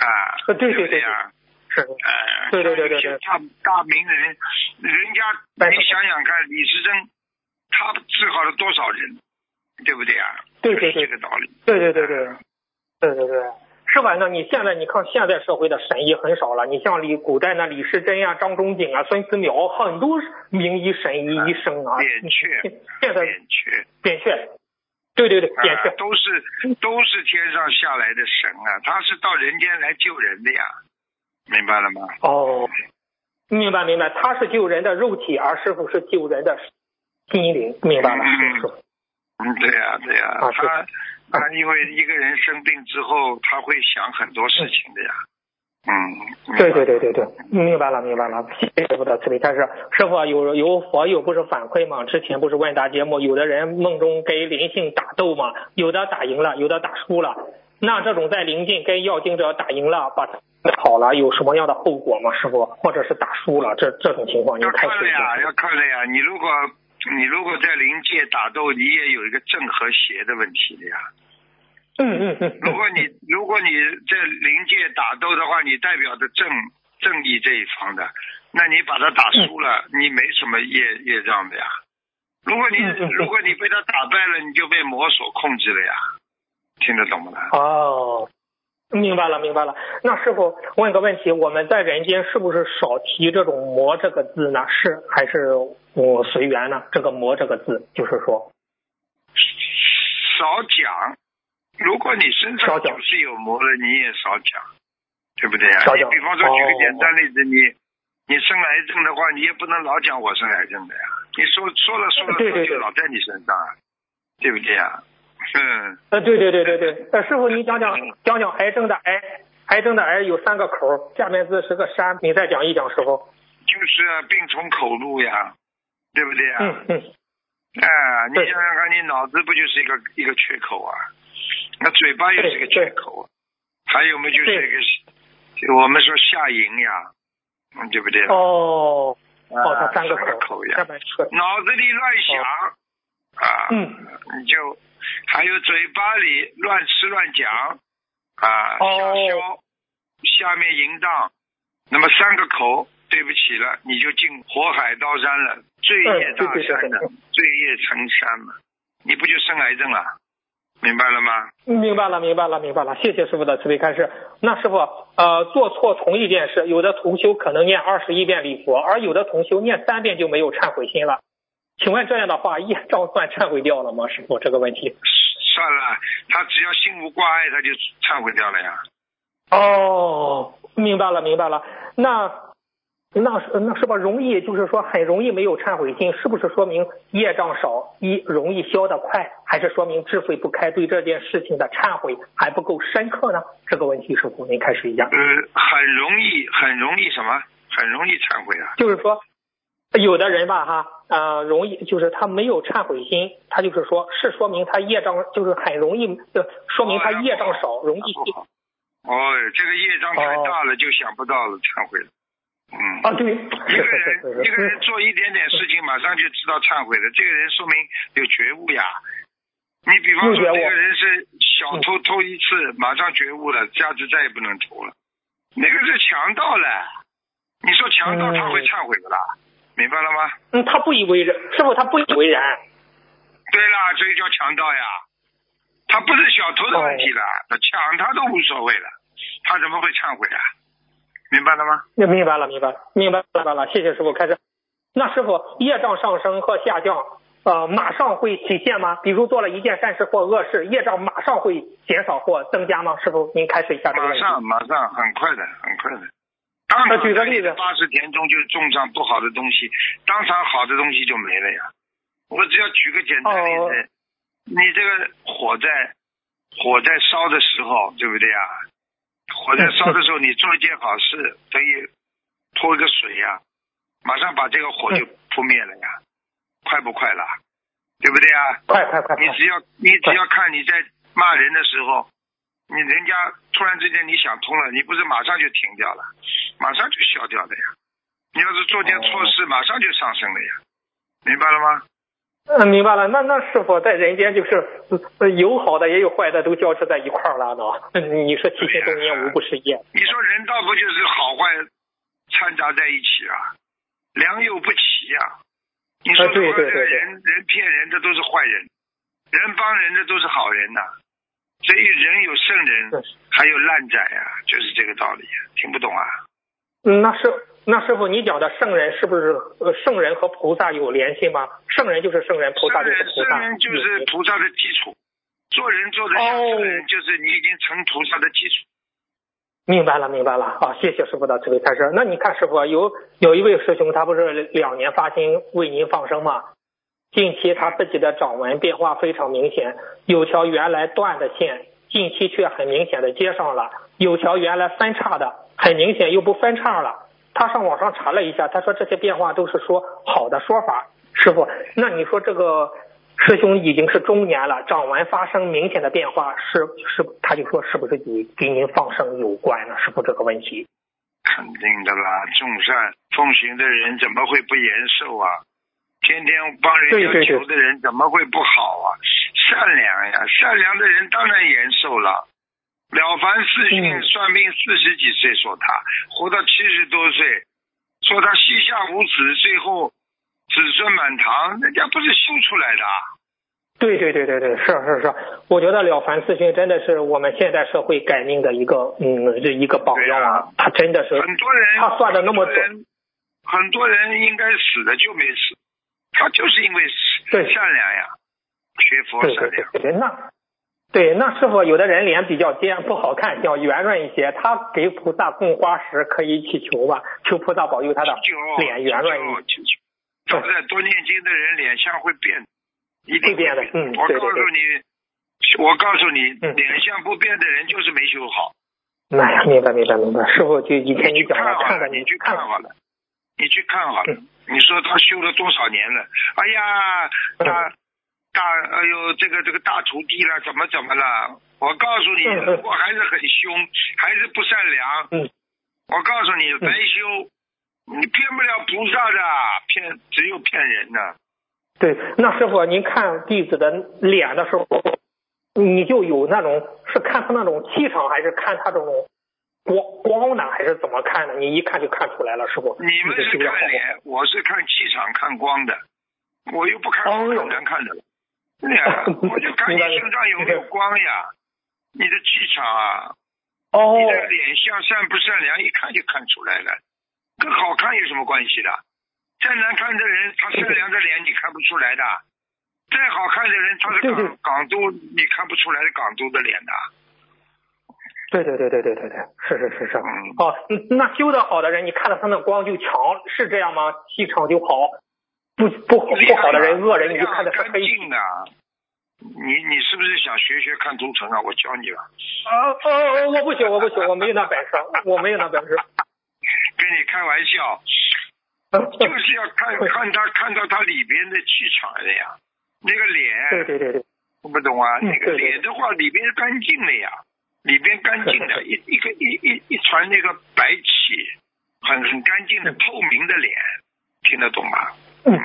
啊，呃对对对呀？是。呃，对对对对大大名人，人家你想想看，李时珍他治好了多少人，对不对啊？对对对这个道理。对对对对，对对对，是吧？那你现在你看现在社会的神医很少了，你像李古代那李时珍啊、张仲景啊、孙思邈，很多名医神医医生啊，扁鹊现现在扁鹊，扁鹊，对对对，扁鹊，啊都是都是天上下来的神啊，他是到人间来救人的呀，明白了吗？哦，明白明白，他是救人的肉体，而师傅是救人的心灵，明白了，嗯师傅。嗯，对呀、对呀、啊是他他因为一个人生病之后，他会想很多事情的呀。嗯，对对对对对，明白了明白了，谢谢师傅的慈悲开示。师傅啊有有佛友不是反馈吗？之前不是问答节目，有的人梦中跟灵性打斗嘛，有的打赢了，有的打输了。那这种在临近跟要经者打赢了，把他跑了，有什么样的后果吗？师傅，或者是打输了，这这种情况您要开始一看了呀，要看了呀。你如果你如果在灵界打斗，你也有一个正和邪的问题的呀。嗯嗯嗯如果你如果你在灵界打斗的话，你代表着正正义这一方的，那你把他打输了，你没什么业业障的呀。如果你如果你被他打败了，你就被魔所控制了呀。听得懂吗？哦，明白了，明白了。那师傅问个问题，我们在人间是不是少提这种“魔”这个字呢？是还是我随缘呢？这个“魔”这个字，就是说，少讲。如果你身上少讲就是有魔了，你也少讲，对不对啊？你比方说举个哦简单例子，你你生癌症的话，你也不能老讲我生癌症的呀。你说说了说了，对对对就老在你身上啊，对不对啊？嗯，呃，对对对对对。呃，师傅，你讲讲讲讲癌症的癌，癌症的癌有三个口，下面字是个山，你再讲一讲，师傅。就是啊病从口入呀，对不对啊？嗯嗯，啊，你想想看，你脑子不就是一个一个缺口啊？那嘴巴也是个缺口啊，还有嘛就是一个，我们说下龈呀，嗯，对不对？哦，啊哦，它三个口，呀脑子里乱想、啊，嗯，你就还有嘴巴里乱吃乱讲啊，哦下消，下面淫荡，那么三个口，对不起了，你就进火海刀山了，罪业大山嗯对对对了，罪业成山嘛，你不就生癌症了？明白了吗？明白了，明白了，明白了。谢谢师傅的慈悲开示。那师傅，呃，做错同一件事，有的同修可能念二十一遍礼佛，而有的同修念三遍就没有忏悔心了。请问这样的话，业障算忏悔掉了吗？师傅，这个问题。算了，他只要心无挂碍，他就忏悔掉了呀。哦，明白了，明白了。那。那是那是不容易，就是说很容易没有忏悔心，是不是说明业障少，一容易消得快，还是说明智慧不开，对这件事情的忏悔还不够深刻呢？这个问题师傅您开始一下？呃，很容易，很容易什么？很容易忏悔啊？就是说，有的人吧，哈，呃，容易就是他没有忏悔心，他就是说是说明他业障就是很容易，说明他业障少，容易。哦，这个业障太大了，就想不到了忏悔了。嗯啊，对，一个人一个人做一点点事情，马上就知道忏悔了。这个人说明有觉悟呀。你比方说，这个人是小偷偷一次，马上觉悟了，下次再也不能偷了。那个是强盗了。你说强盗他会忏悔不啦？明白了吗？嗯，他不以为然，师傅他不以为然。对啦，所以叫强盗呀。他不是小偷的问题了，他抢他都无所谓了，他怎么会忏悔啊？明白了吗？明白了，明白了，明白了明白了。谢谢师傅开始。那师傅，业障上升和下降，呃，马上会体现吗？比如做了一件善事或恶事，业障马上会减少或增加吗？师傅，您开始一下这个问题。马上，马上，很快的，很快的。当场举个例子，八十田中就种上不好的东西，当场好的东西就没了呀。我只要举个简单例子，你这个火在火在烧的时候，对不对呀？火在烧的时候，你做一件好事，等于泼一个水呀，马上把这个火就扑灭了呀，快不快了？对不对呀？快快快！你只要你只要看你在骂人的时候，你人家突然之间你想通了，你不是马上就停掉了，马上就消掉的呀。你要是做件错事，马上就上升了呀，明白了吗？嗯，明白了。那那是否在人间就是有好的也有坏的，都交织在一块儿了呢。你说七天中年无不是业。你说人道不就是好坏掺杂在一起啊？良莠不齐呀。你说对对对，人人骗人的都是坏人，人帮人的都是好人呐。所以人有圣人，还有烂仔呀，就是这个道理。听不懂啊？嗯，那师。那师傅，你讲的圣人是不是呃圣人和菩萨有联系吗？圣人就是圣人，菩萨就是菩萨。圣人就是菩萨的基础，做人做的像圣人，就是你已经成菩萨的基础。明白了，明白了啊！谢谢师傅的慈悲开示。那你看师傅有有一位师兄，他不是两年发心为您放生吗？近期他自己的掌纹变化非常明显，有条原来断的线，近期却很明显的接上了；有条原来分叉的，很明显又不分叉了。他上网上查了一下，他说这些变化都是说好的说法。师傅，那你说这个师兄已经是中年了，掌纹发生明显的变化，是是，他就说是不是与给您放生有关呢？师傅这个问题，肯定的啦，众善奉行的人怎么会不延寿啊？天天帮人家求的人怎么会不好啊？善良呀，善良的人当然延寿了。了凡四训算命四十几岁说他活到七十多岁，说他膝下无子，最后子孙满堂，人家不是修出来的。对对对对对，是是是，我觉得了凡四训真的是我们现代社会改命的一个嗯这一个榜样啊，他真的是很多人他算的那么准，很多人应该死的就没死，他就是因为对善良呀，学佛善良。对那。对，那师傅有的人脸比较尖，不好看，要圆润一些，他给菩萨供花时可以祈求吧，求菩萨保佑他的脸圆润一些。现在多念经的人脸相会变，一定变的。嗯，我告诉你，我告诉你，脸相不变的人就是没修好。哎呀，明白明白明白，师傅就以前你讲的，看看你去看好了，你去看好了，你说他修了多少年了？哎呀，大。大哎呦，这个这个大徒弟了，怎么怎么了？我告诉你，我还是很凶，还是不善良，我告诉你，白修，你骗不了菩萨的，骗只有骗人的。对，那师傅，您看弟子的脸的时候，你就有那种是看他那种气场，还是看他这种光光呢，还是怎么看的？你一看就看出来了，师傅。你们是看脸，我是看气场、看光的，我又不看，很难看的。对呀，我就看你身上有没有光呀，你的气场啊，哦你的脸相善不善良，一看就看出来了，跟好看有什么关系的？再难看的人，他善良的脸你看不出来的；再好看的人，他是港港都，你看不出来的港都的脸的。对对对对对对对，是是是是。嗯，哦，嗯那修的好的人，你看到他那光就强，是这样吗？气场就好。不不好不好的人，恶人，你就看的是干黑。净的。你你是不是想学学看图腾啊？我教你吧。啊哦哦，我不行，我不行，我没有那本事，我没有那本事。跟你开玩笑，就是要看看他看到他里边的气场的呀，那个脸，对对对对，我不懂啊？嗯那个脸的话，里边干净的呀，里边干净的，一一个一一一团那个白气，很很干净的透明的脸，听得懂吗？嗯。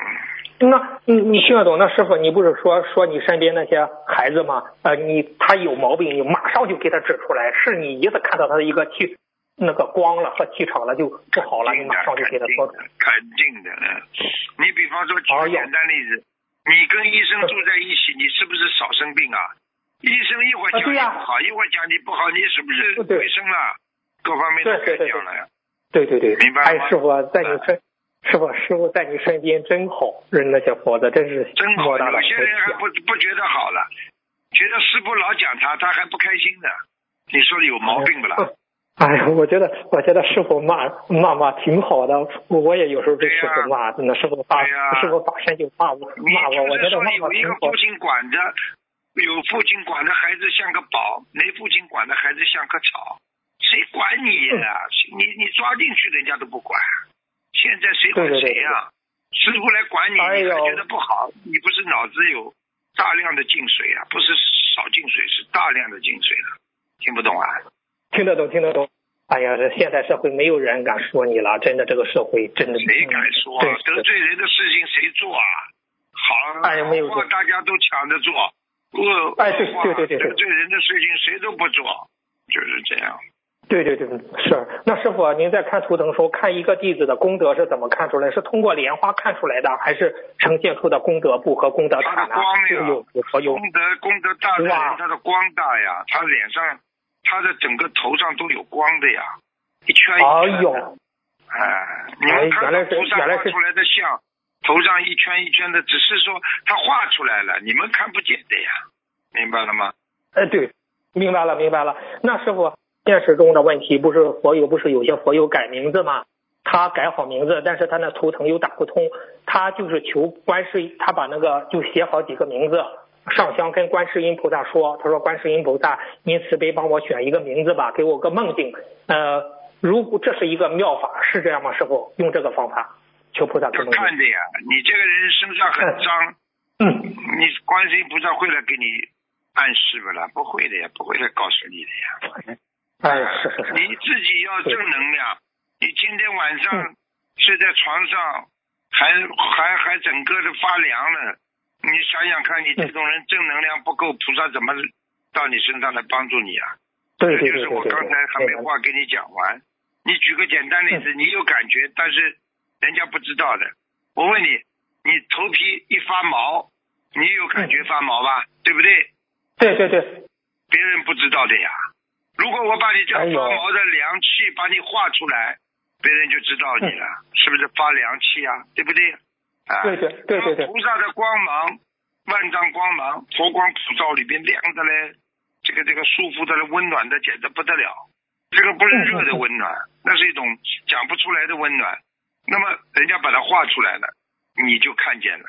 那你你听得懂？那师傅，你不是说说你身边那些孩子吗？呃，你他有毛病，你马上就给他指出来，是你一次看到他的一个气那个光了和气场了就不好了，你马上就给他说出来。肯定的，嗯。你比方说举个简单例子，你跟医生住在一起，你是不是少生病啊？医生一会儿讲你不好，一会儿讲你不好，你是不是对卫生了？各方面都该对对对讲了呀。对对对，明白吗哎，师傅在你身，师傅师傅在你身边真好，人那些佛子真是真好，大的有些人还不不觉得好了，觉得师傅老讲他，他还不开心的。你说有毛病不啦？哎呀，我觉得我觉得师傅骂骂骂挺好的，我我也有时候被师傅骂，真的师傅发对呀师傅发身就骂我骂我，我觉得骂我有一个父。亲管着，有父亲管的孩子像个宝，没父亲管的孩子像棵草，谁管你呀、你你抓进去，人家都不管。现在谁管谁呀、师傅来管你，你还觉得不好？你不是脑子有大量的进水啊，不是少进水，是大量的进水了。听不懂啊？听得懂，听得懂。哎呀，这现在社会没有人敢说你了，真的，这个社会真的谁敢说、得罪人的事情谁做啊？好，哎呀没有好话做大家都抢着做，恶哎对对对对对对人的事情谁都不做，就是这样。对对对，是。那师傅，您在看图腾时候，看一个弟子的功德是怎么看出来？是通过莲花看出来的，还是呈现出的功德簿和功德他塔呢的光？呀，有有有功德功德大的人，他的光大呀，他脸上，他的整个头上都有光的呀，一圈一哎圈的。呦，哎，你哎们看原来是到菩萨原来是画出来的像，头上一圈一圈的，只是说他画出来了，你们看不见的呀，明白了吗？哎，对，明白了，明白了。那师傅，现实中的问题不是佛友不是有些佛友改名字吗？他改好名字，但是他那图腾又打不通，他就是求观世音，他把那个就写好几个名字，上香跟观世音菩萨说，他说观世音菩萨，您慈悲帮我选一个名字吧，给我个梦境。呃，如果这是一个妙法，是这样吗？师傅用这个方法求菩萨给要梦境。看的呀，你这个人身上很脏，嗯，你观世音菩萨会来给你暗示不啦？不会的呀，不会来告诉你的呀。哎，是是是，你自己要正能量。你今天晚上嗯睡在床上，还还还整个的发凉了。你想想看，你这种人正能量不够，菩萨怎么到你身上来帮助你啊？对对这就是我刚才还没话跟你讲完。你举个简单例子，你有感觉，但是人家不知道的。我问你，你头皮一发毛，你有感觉发毛吧？对不对？对对对，别人不知道的呀。如果我把你这发毛的凉气把你画出来，别人就知道你了，是不是发凉气啊？对不对？啊，对对对对对菩萨的光芒，万丈光芒，佛光普照里边亮的嘞，这个这个舒服的嘞，温暖的简直不得了。这个不是热的温暖，那是一种讲不出来的温暖。那么人家把它画出来了，你就看见了。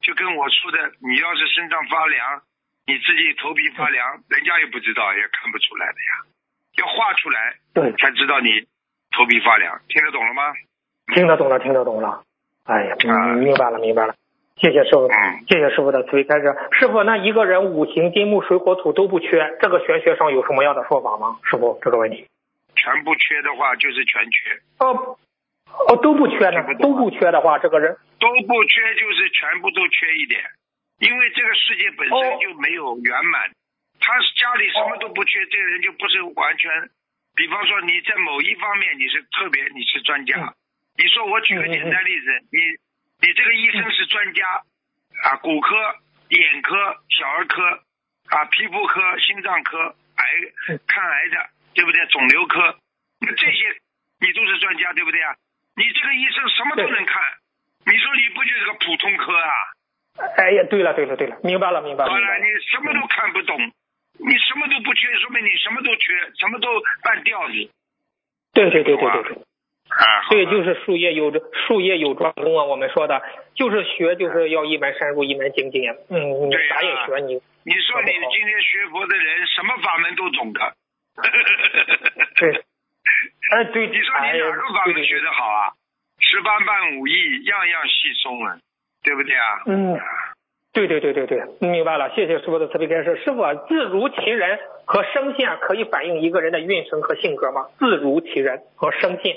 就跟我说的，你要是身上发凉，你自己头皮发凉，人家也不知道，也看不出来的呀。要画出来对，才知道你头皮发凉，听得懂了吗？听得懂了，听得懂了。哎呀，啊嗯明白了，明白了。谢谢师傅，嗯谢谢师傅的慈悲开示。师傅，那一个人五行金木水火土都不缺，这个玄学上有什么样的说法吗？师傅，这个问题。全不缺的话就是全缺，哦哦，都不缺呢都不缺的话，这个人都不缺就是全部都缺一点，因为这个世界本哦身就没有圆满。他家里什么都不缺，这个人就不是完全。比方说你在某一方面你是特别，你是专家。嗯你说我举个简单例子，你你这个医生是专家啊，骨科眼科、小儿科啊、皮肤科、心脏科、癌看癌的，对不对？肿瘤科，那这些你都是专家，对不对啊？你这个医生什么都能看，你说你不就是个普通科啊？哎呀，对了对了对了，明白了明白了。好了，你什么都看不懂，你什么都不缺，说明你什么都缺，什么都半吊子。对对对对对对。啊，对，就是术业有术业有专攻啊。我们说的，就是学，就是要一门深入，一门精进。嗯，你啥也学，你你说你今天学佛的人，什么法门都懂的。对。哎，对，你说你哪个法门学得好啊？十八般武艺，样样细松啊，对不对啊？嗯，对对对对对，明白了。谢谢师傅的慈悲开示。师傅，字如其人和声线可以反映一个人的运程和性格吗？字如其人和声线。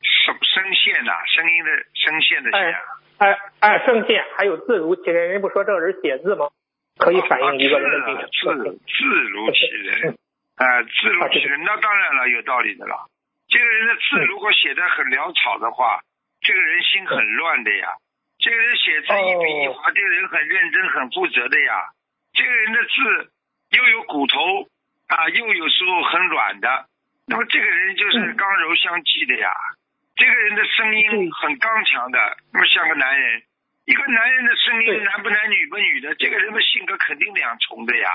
声声线呐，声音的声线的线。哎哎，声线还有字如其人，人不说这个人写字吗？可以反映一个人的运程。字字如其人，啊，字如其人，那当然了，有道理的了。这个人的字如果写的很潦草的话，这个人心很乱的呀。这个人写字一笔一划，这个人很认真、很负责的呀。这个人的字又有骨头啊，又有时候很软的，那么这个人就是刚柔相济的呀。这个人的声音很刚强的，那么像个男人。一个男人的声音男不男女不女的，这个人的性格肯定两重的呀。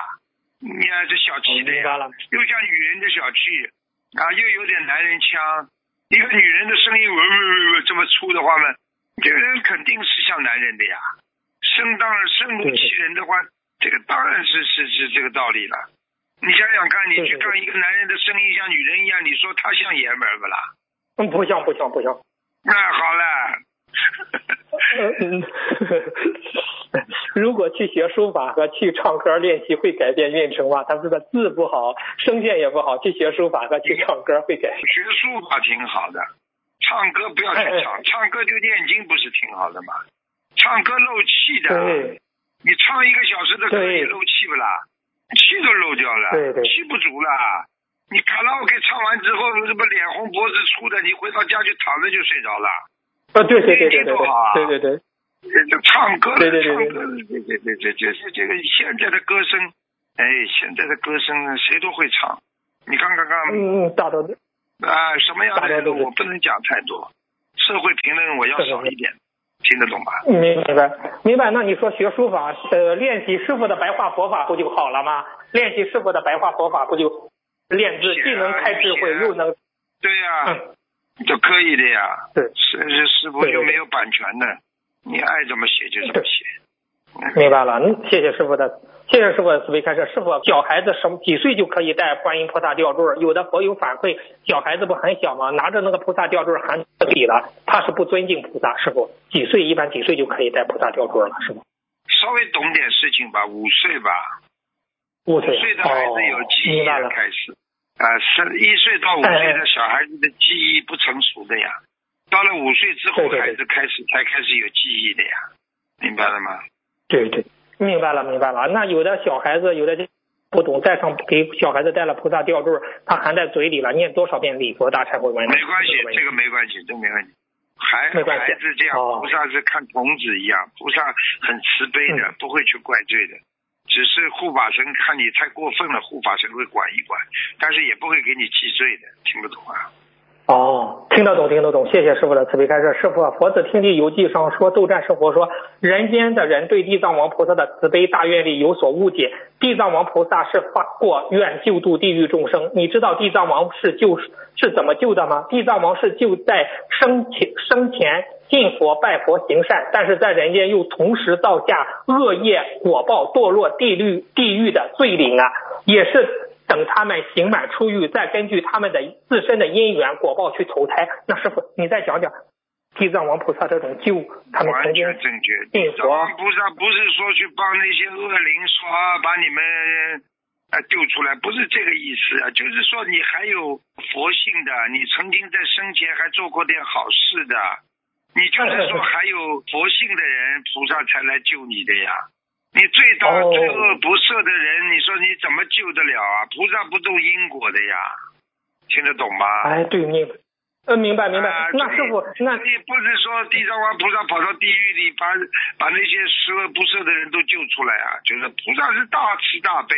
你看这小气的呀，又像女人的小气。啊，又有点男人腔，一个女人的声音，呜呜呜这么粗的话嘛，这个人肯定是像男人的呀。声当然声如其人的话，这个当然是是是这个道理了。你想想看，你去看一个男人的声音像女人一样，你说他像爷们儿不啦？嗯，不像不像不像。那好了。嗯，如果去学书法和去唱歌练习会改变运程吗？他说的字不好，声线也不好，去学书法和去唱歌会改。学书法挺好的，唱歌不要去唱，唱歌就念经不是挺好的吗？唱歌漏气的，你唱一个小时的歌也漏气不啦？气都漏掉了，气不足了。你卡拉 OK 唱完之后，这不脸红脖子粗的，你回到家就躺着就睡着了。啊，对对对对对，对对对，这唱歌，对对对对，对对。这这这是这个现在的歌声，哎，现在的歌声谁都会唱，你看看看，嗯嗯，大多的，啊，什么样的人我不能讲太多，社会评论我要少一点，听得懂吧？明白明白，那你说学书法，呃，练习师傅的白话佛法不就好了吗？练习师傅的白话佛法不就练字，既能开智慧，又能，对呀。都可以的呀，对，是是师傅又没有版权的，你爱怎么写就怎么写。明白了，嗯，谢谢师傅的，谢谢师傅的慈悲开示。师傅，小孩子什么几岁就可以带观音菩萨吊坠？有的佛友反馈，小孩子不很小吗？拿着那个菩萨吊坠含底了，他是不尊敬菩萨。师傅，几岁一般几岁就可以带菩萨吊坠了？是吗？稍微懂点事情吧，五岁吧。五岁。五岁的孩子有记忆了，开始。啊，是一岁到五岁的小孩子的记忆不成熟的呀，到了五岁之后，孩子开始才开始有记忆的呀，明白了吗？对对，明白了明白了。那有的小孩子有的不懂，带上给小孩子带了菩萨吊坠，他含在嘴里了，念多少遍礼佛大忏悔文？没关系，这个没关系，这没关系。孩孩子这样，菩萨是看童子一样，菩萨很慈悲的，不会去怪罪的。只是护法神看你太过分了，护法神会管一管，但是也不会给你记罪的，听不懂啊？哦，听得懂，听得懂，谢谢师傅的慈悲开示。师傅，佛子听地游记上说，斗战胜佛说，人间的人对地藏王菩萨的慈悲大愿力有所误解，地藏王菩萨是发过愿救度地狱众生。你知道地藏王是救是怎么救的吗？地藏王是救在生前生前。信佛拜佛行善，但是在人间又同时造下恶业果报，堕落地狱地狱的罪灵啊，也是等他们刑满出狱，再根据他们的自身的因缘果报去投胎。那师傅，你再讲讲地藏王菩萨这种救他们完全正确。地藏王菩萨不是说去帮那些恶灵说把你们啊救出来，不是这个意思啊，就是说你还有佛性的，你曾经在生前还做过点好事的。你就是说 还有佛性的人，菩萨才来救你的呀？你最大罪恶不赦的人，你说你怎么救得了啊？菩萨不动因果的呀，听得懂吗？哎，对，明呃，明白明白。啊那师傅，那你不是说地藏王菩萨跑到地狱里把把那些十恶不赦的人都救出来啊？就是菩萨是大慈大悲，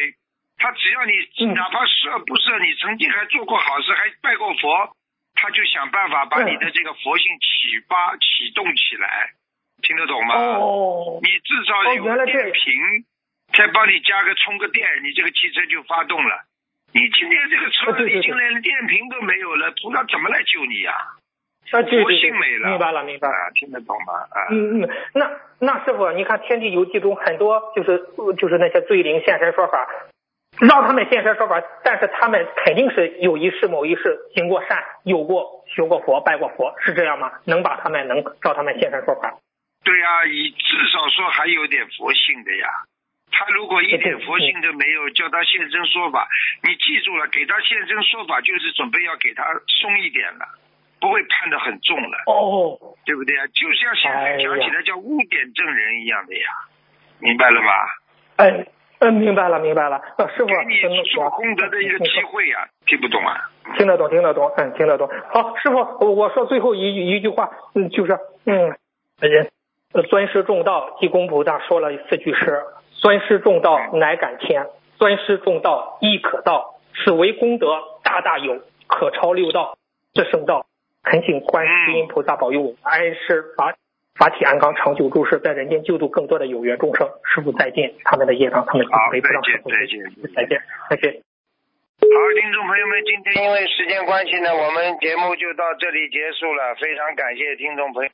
他只要你、嗯哪怕十恶不赦，你曾经还做过好事，还拜过佛，他就想办法把嗯你的这个佛性启发启动起来，听得懂吗？哦，你至少有电瓶，再帮你加个充个电，你这个汽车就发动了。你今天这个车哦对对对。已经连电瓶都没有了，菩萨怎么来救你呀、啊，对对佛对，性没了。明白了明白了。啊，听得懂吗？啊，嗯嗯，那那师傅，你看《天地游记》中很多就是就是那些罪灵现身说法，让他们现身说法，但是他们肯定是有一世某一世行过善，有过学过佛，拜过佛，是这样吗？能把他们能照他们现身说法？对呀、你至少说还有点佛性的呀。他如果一点佛性都没有，叫他现身说法，你记住了，给他现身说法就是准备要给他松一点了，不会判得很重了，哦，对不对啊？就像现在讲起来叫污点证人一样的呀，明白了吧？哎，嗯，明白了明白了。呃，师傅，给你嗯做功德的一个机会呀，听不懂啊？听得懂，听得懂，嗯，听得懂。好，师傅，我我说最后一句一句话，嗯，就是，嗯，人，呃，尊师重道，济公菩萨说了四句诗：尊师重道，乃敢天；尊师重道，亦可道。此为功德大大有，可超六道，这圣道。恳请观世音菩萨保佑我安世法法体安康，长久住世，在人间救度更多的有缘众生。师傅再见，他们的业障，他们好背不让师傅再见再见再见，再见。好，听众朋友们，今天因为时间关系呢，我们节目就到这里结束了。非常感谢听众朋友。